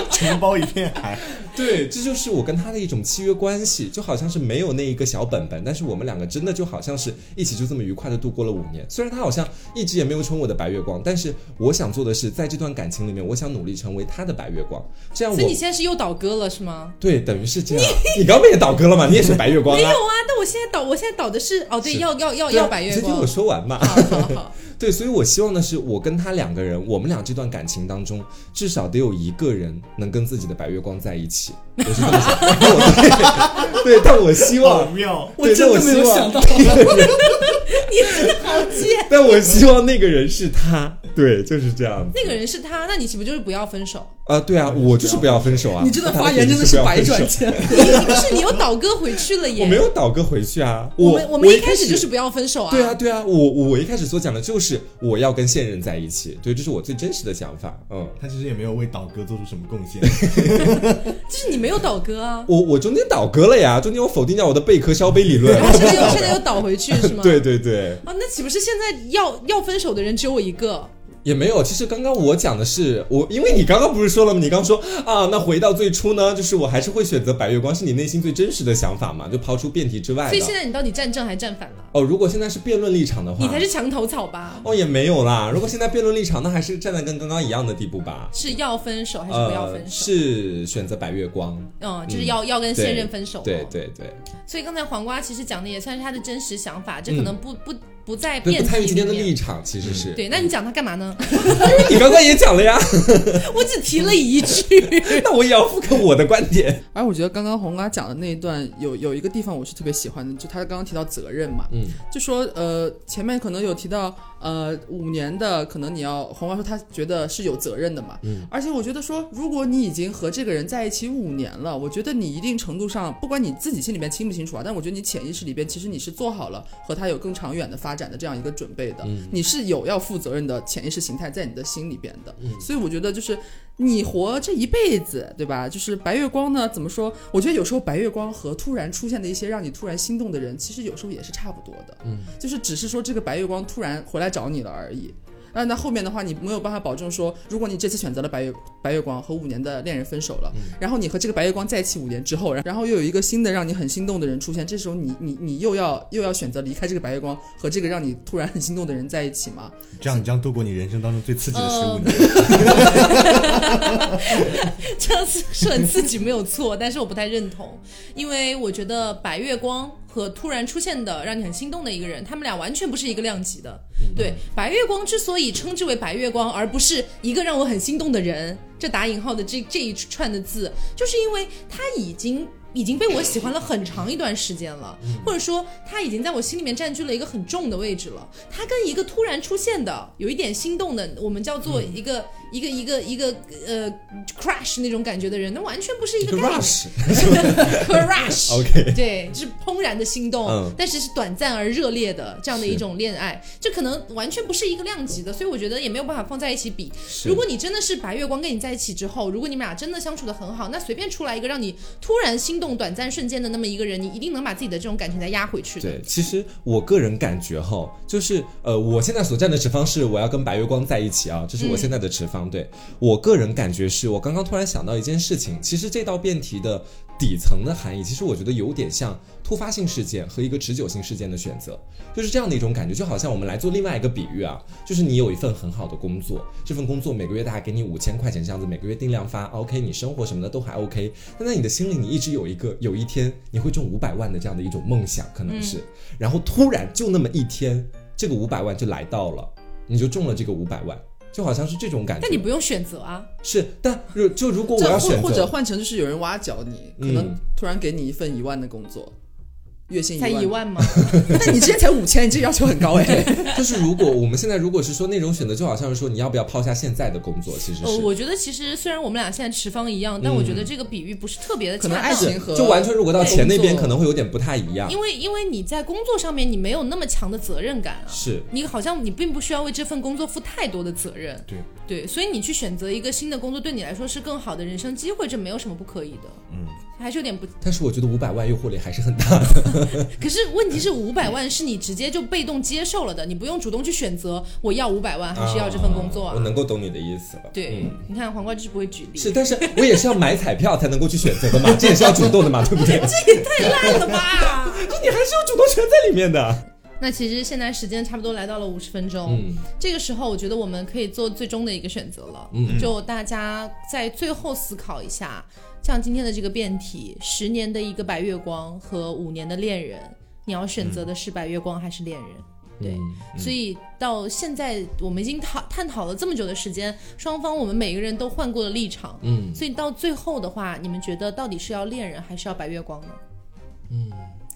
Speaker 4: 承包一片海。
Speaker 2: 对，这就是我跟他的一种契约关系，就好像是没有那一个小本本，但是我们两个真的就好像是一起就这么愉快的度过了五年。虽然他好像一直也没有成为我的白月光，但是我想做的是，在这段感情里面，我想努力成为他的白月光，这样我
Speaker 1: 所以你现在是又倒戈了是吗？
Speaker 2: 对等于是这样。你刚刚不也倒戈了吗？你也是白月光啊？
Speaker 1: 没有啊，但我现在倒，我现在倒的是哦，对，要要要
Speaker 2: 啊
Speaker 1: 要白月光
Speaker 2: 你先听我。说完嘛。
Speaker 1: 好好好，
Speaker 2: 对，所以我希望的是，我跟他两个人，我们俩这段感情当中，至少得有一个人能跟自己的白月光在一起。我是这么想，但我对，对，但我希望，
Speaker 3: 我真的没有想到，
Speaker 1: 你真的好贱。
Speaker 2: 但我希望那个人是他。对，就是这样子。
Speaker 1: 那个人是他，那你岂不就是不要分手？
Speaker 2: 啊，对啊，我就是不要分手啊！
Speaker 3: 你这段发言真的是百转千
Speaker 1: 回。你不是你又倒戈回去了耶？
Speaker 2: 我没有倒戈回去啊，
Speaker 1: 我们
Speaker 2: 我
Speaker 1: 们一开始就是不要分手啊。
Speaker 2: 对啊，对啊，我我一开始所讲的就是我要跟现任在一起，对，这是我最真实的想法。嗯，
Speaker 4: 他其实也没有为倒戈做出什么贡献，
Speaker 1: 就是你没有倒戈啊。
Speaker 2: 我我中间倒戈了呀，中间我否定掉我的贝壳消杯理论，
Speaker 1: 现在又现在又倒回去是吗？
Speaker 2: 对 对对。
Speaker 1: 啊，那岂不是现在要要分手的人只有我一个？
Speaker 2: 也没有，其实刚刚我讲的是我，因为你刚刚不是说了吗？你刚说啊，那回到最初呢，就是我还是会选择白月光，是你内心最真实的想法嘛？就抛出辩题之外。
Speaker 1: 所以现在你到底站正还站反了？
Speaker 2: 哦，如果现在是辩论立场的话，
Speaker 1: 你才是墙头草吧？
Speaker 2: 哦，也没有啦。如果现在辩论立场，那还是站在跟刚刚一样的地步吧？
Speaker 1: 是要分手还是不要分手？
Speaker 2: 是选择白月光。
Speaker 1: 嗯，就是要要跟现任分手。
Speaker 2: 对对对。
Speaker 1: 所以刚才黄瓜其实讲的也算是他的真实想法，这可能不不。不在辩
Speaker 2: 题今天的立场其实是。
Speaker 1: 对，那你讲他干嘛呢？
Speaker 2: 你刚刚也讲了呀，
Speaker 1: 我只提了一句，
Speaker 2: 那我也要复刻我的观点。
Speaker 3: 而我觉得刚刚红瓜讲的那一段有有一个地方我是特别喜欢的，就他刚刚提到责任嘛，嗯，就说呃前面可能有提到呃五年的，可能你要红瓜说他觉得是有责任的嘛，嗯，而且我觉得说如果你已经和这个人在一起五年了，我觉得你一定程度上不管你自己心里面清不清楚啊，但我觉得你潜意识里边其实你是做好了和他有更长远的发。展的这样一个准备的，你是有要负责任的潜意识形态在你的心里边的，所以我觉得就是你活这一辈子，对吧？就是白月光呢，怎么说？我觉得有时候白月光和突然出现的一些让你突然心动的人，其实有时候也是差不多的，嗯，就是只是说这个白月光突然回来找你了而已。那那后面的话，你没有办法保证说，如果你这次选择了白月白月光和五年的恋人分手了，然后你和这个白月光在一起五年之后，然后又有一个新的让你很心动的人出现，这时候你你你又要又要选择离开这个白月光和这个让你突然很心动的人在一起吗？
Speaker 4: 这样你将度过你人生当中最刺激的十五年。
Speaker 1: 这样子是很刺激没有错，但是我不太认同，因为我觉得白月光。和突然出现的让你很心动的一个人，他们俩完全不是一个量级的。对，白月光之所以称之为白月光，而不是一个让我很心动的人，这打引号的这这一串的字，就是因为他已经。已经被我喜欢了很长一段时间了，或者说他已经在我心里面占据了一个很重的位置了。他跟一个突然出现的、有一点心动的，我们叫做一个一个一个一个呃 crash 那种感觉的人，那完全不是一个
Speaker 2: crush，crush，OK，
Speaker 1: 对，就是怦然的心动，但是是短暂而热烈的这样的一种恋爱，这可能完全不是一个量级的，所以我觉得也没有办法放在一起比。如果你真的是白月光跟你在一起之后，如果你们俩真的相处的很好，那随便出来一个让你突然心。动短暂瞬间的那么一个人，你一定能把自己的这种感情再压回去
Speaker 2: 的。对，其实我个人感觉哈，就是呃，我现在所站的持方是我要跟白月光在一起啊，这是我现在的持方。对我个人感觉是我刚刚突然想到一件事情，其实这道辩题的。底层的含义，其实我觉得有点像突发性事件和一个持久性事件的选择，就是这样的一种感觉，就好像我们来做另外一个比喻啊，就是你有一份很好的工作，这份工作每个月大概给你五千块钱这样子，每个月定量发，OK，你生活什么的都还 OK，但在你的心里，你一直有一个有一天你会中五百万的这样的一种梦想，可能是，然后突然就那么一天，这个五百万就来到了，你就中了这个五百万。就好像是这种感觉，
Speaker 1: 但你不用选择啊。
Speaker 2: 是，但就就如果我要选
Speaker 3: 择，或者换成就是有人挖角你，可能突然给你一份一万的工作。月薪
Speaker 1: 才
Speaker 3: 一
Speaker 1: 万吗？
Speaker 3: 那你之前才五千，你这要求很高哎。
Speaker 2: 就是如果我们现在如果是说那种选择，就好像是说你要不要抛下现在的工作，其实是。
Speaker 1: 我觉得其实虽然我们俩现在持方一样，但我觉得这个比喻不是特别的
Speaker 3: 可能爱情和
Speaker 2: 就完全如果到钱那边可能会有点不太一样。
Speaker 1: 因为因为你在工作上面你没有那么强的责任感啊，
Speaker 2: 是
Speaker 1: 你好像你并不需要为这份工作负太多的责任。
Speaker 2: 对
Speaker 1: 对，所以你去选择一个新的工作，对你来说是更好的人生机会，这没有什么不可以的。嗯。还是有点不，
Speaker 2: 但是我觉得五百万诱惑力还是很大的。
Speaker 1: 可是问题是五百万是你直接就被动接受了的，你不用主动去选择我要五百万还是要这份工作啊。
Speaker 2: 我能够懂你的意思了。
Speaker 1: 对，你看黄瓜就是不会举例。
Speaker 2: 是，但是我也是要买彩票才能够去选择的嘛，这也是要主动的嘛，对不对？
Speaker 1: 这也太烂了吧！
Speaker 2: 就 你还是有主动权在里面的。
Speaker 1: 那其实现在时间差不多来到了五十分钟，这个时候我觉得我们可以做最终的一个选择了，嗯就大家在最后思考一下，像今天的这个辩题，十年的一个白月光和五年的恋人，你要选择的是白月光还是恋人？对，所以到现在我们已经讨探讨了这么久的时间，双方我们每个人都换过了立场，嗯，所以到最后的话，你们觉得到底是要恋人还是要白月光呢？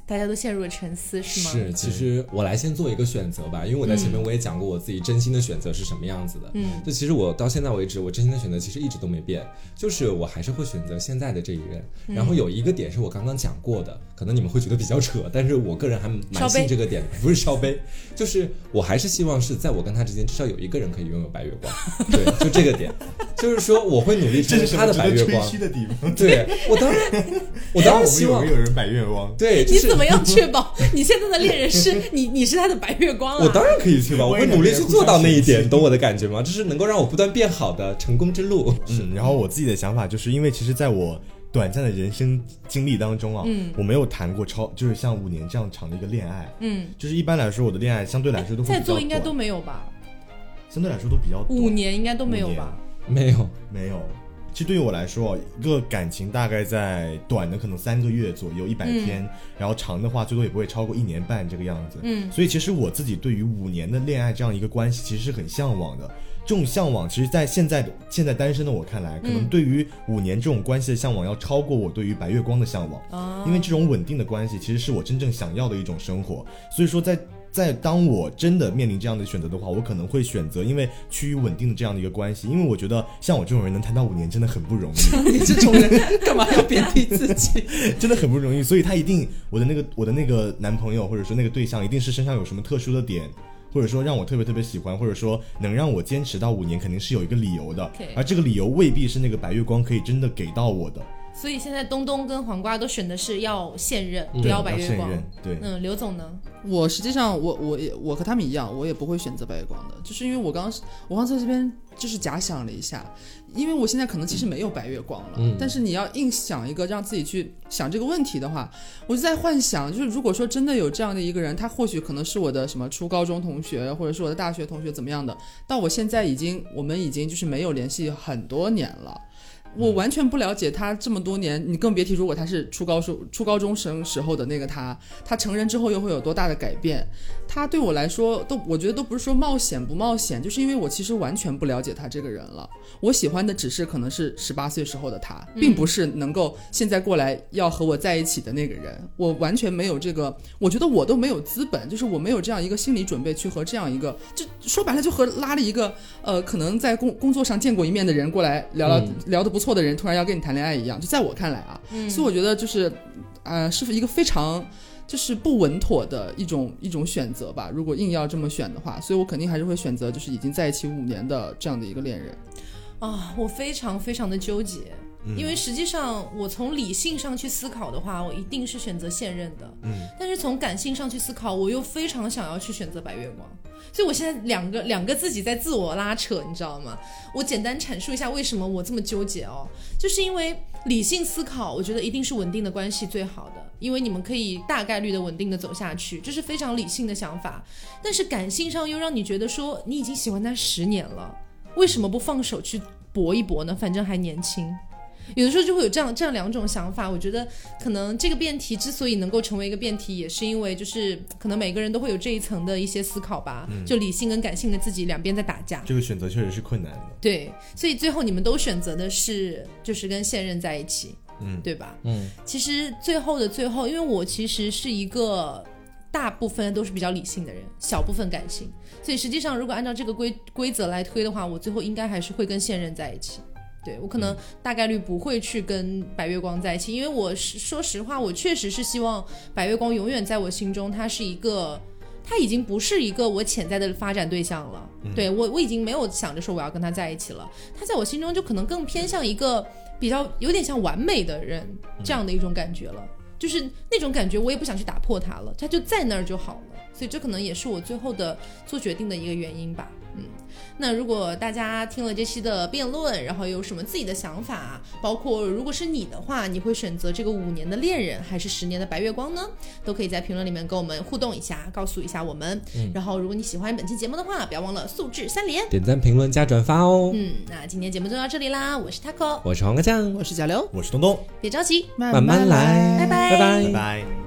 Speaker 1: 嗯。大家都陷入了沉思，是吗？
Speaker 2: 是，其实我来先做一个选择吧，因为我在前面我也讲过我自己真心的选择是什么样子的。
Speaker 1: 嗯，
Speaker 2: 就其实我到现在为止，我真心的选择其实一直都没变，就是我还是会选择现在的这一任。然后有一个点是我刚刚讲过的，可能你们会觉得比较扯，但是我个人还蛮信这个点，不是烧杯，就是我还是希望是在我跟他之间至少有一个人可以拥有白月光。对，就这个点，就是说我会努力成为他的白月光。
Speaker 4: 的地方，
Speaker 2: 对我当然，我当然希望
Speaker 4: 有人白月光。
Speaker 2: 对，
Speaker 1: 你怎么样确保 你现在的恋人是 你？你是他的白月光啊？
Speaker 2: 我当然可以确保，我会努力去做到那一点，懂我的感觉吗？这是能够让我不断变好的成功之路。
Speaker 4: 嗯，然后我自己的想法就是，因为其实在我短暂的人生经历当中啊，嗯，我没有谈过超就是像五年这样长的一个恋爱，
Speaker 1: 嗯，
Speaker 4: 就是一般来说我的恋爱相对来说都
Speaker 1: 在座应该都没有吧？
Speaker 4: 相对来说都比较
Speaker 1: 五年应该都没有吧？
Speaker 2: 没有，
Speaker 4: 没有。其实对于我来说，一个感情大概在短的可能三个月左右，一百天，然后长的话最多也不会超过一年半这个样子。
Speaker 1: 嗯，
Speaker 4: 所以其实我自己对于五年的恋爱这样一个关系，其实是很向往的。这种向往，其实，在现在现在单身的我看来，可能对于五年这种关系的向往，要超过我对于白月光的向往。
Speaker 1: 哦，
Speaker 4: 因为这种稳定的关系，其实是我真正想要的一种生活。所以说，在在当我真的面临这样的选择的话，我可能会选择因为趋于稳定的这样的一个关系，因为我觉得像我这种人能谈到五年真的很不容易。
Speaker 3: 你这种人干嘛要贬低自己？
Speaker 4: 真的很不容易，所以他一定我的那个我的那个男朋友或者说那个对象一定是身上有什么特殊的点，或者说让我特别特别喜欢，或者说能让我坚持到五年，肯定是有一个理由的。而这个理由未必是那个白月光可以真的给到我的。
Speaker 1: 所以现在东东跟黄瓜都选的是要现任，不
Speaker 4: 要
Speaker 1: 白月光。
Speaker 4: 对，
Speaker 1: 嗯，刘总呢？
Speaker 3: 我实际上，我我也我和他们一样，我也不会选择白月光的，就是因为我刚我刚在这边就是假想了一下，因为我现在可能其实没有白月光了，
Speaker 2: 嗯，
Speaker 3: 但是你要硬想一个让自己去想这个问题的话，我就在幻想，就是如果说真的有这样的一个人，他或许可能是我的什么初高中同学，或者是我的大学同学怎么样的，到我现在已经我们已经就是没有联系很多年了。我完全不了解他这么多年，你更别提如果他是初高中初高中生时候的那个他，他成人之后又会有多大的改变？他对我来说都，我觉得都不是说冒险不冒险，就是因为我其实完全不了解他这个人了。我喜欢的只是可能是十八岁时候的他，并不是能够现在过来要和我在一起的那个人。我完全没有这个，我觉得我都没有资本，就是我没有这样一个心理准备去和这样一个，就说白了就和拉了一个呃可能在工工作上见过一面的人过来聊聊聊的不。错的人突然要跟你谈恋爱一样，就在我看来啊，所以我觉得就是，呃，是一个非常就是不稳妥的一种一种选择吧。如果硬要这么选的话，所以我肯定还是会选择就是已经在一起五年的这样的一个恋人。
Speaker 1: 啊，我非常非常的纠结，因为实际上我从理性上去思考的话，我一定是选择现任的。
Speaker 4: 嗯，
Speaker 1: 但是从感性上去思考，我又非常想要去选择白月光。所以，我现在两个两个自己在自我拉扯，你知道吗？我简单阐述一下为什么我这么纠结哦，就是因为理性思考，我觉得一定是稳定的关系最好的，因为你们可以大概率的稳定的走下去，这是非常理性的想法。但是感性上又让你觉得说，你已经喜欢他十年了，为什么不放手去搏一搏呢？反正还年轻。有的时候就会有这样这样两种想法，我觉得可能这个辩题之所以能够成为一个辩题，也是因为就是可能每个人都会有这一层的一些思考吧，就理性跟感性的自己两边在打架。
Speaker 4: 这个选择确实是困难的。
Speaker 1: 对，所以最后你们都选择的是就是跟现任在一起，
Speaker 4: 嗯，
Speaker 1: 对吧？
Speaker 2: 嗯，
Speaker 1: 其实最后的最后，因为我其实是一个大部分都是比较理性的人，小部分感性，所以实际上如果按照这个规规则来推的话，我最后应该还是会跟现任在一起。对我可能大概率不会去跟白月光在一起，因为我是说实话，我确实是希望白月光永远在我心中，他是一个，他已经不是一个我潜在的发展对象了。对我，我已经没有想着说我要跟他在一起了。他在我心中就可能更偏向一个比较有点像完美的人这样的一种感觉了，就是那种感觉我也不想去打破他了，他就在那儿就好了。所以这可能也是我最后的做决定的一个原因吧。嗯。那如果大家听了这期的辩论，然后有什么自己的想法，包括如果是你的话，你会选择这个五年的恋人还是十年的白月光呢？都可以在评论里面跟我们互动一下，告诉一下我们。然后如果你喜欢本期节目的话，不要忘了素质三连，
Speaker 2: 点赞、评论加转发哦。
Speaker 1: 嗯，那今天节目就到这里啦，我是 Taco，
Speaker 2: 我是黄瓜酱，
Speaker 3: 我是小刘，
Speaker 4: 我是东东，
Speaker 1: 别着急，
Speaker 2: 慢慢来，
Speaker 1: 拜
Speaker 2: 拜
Speaker 1: 拜
Speaker 4: 拜拜。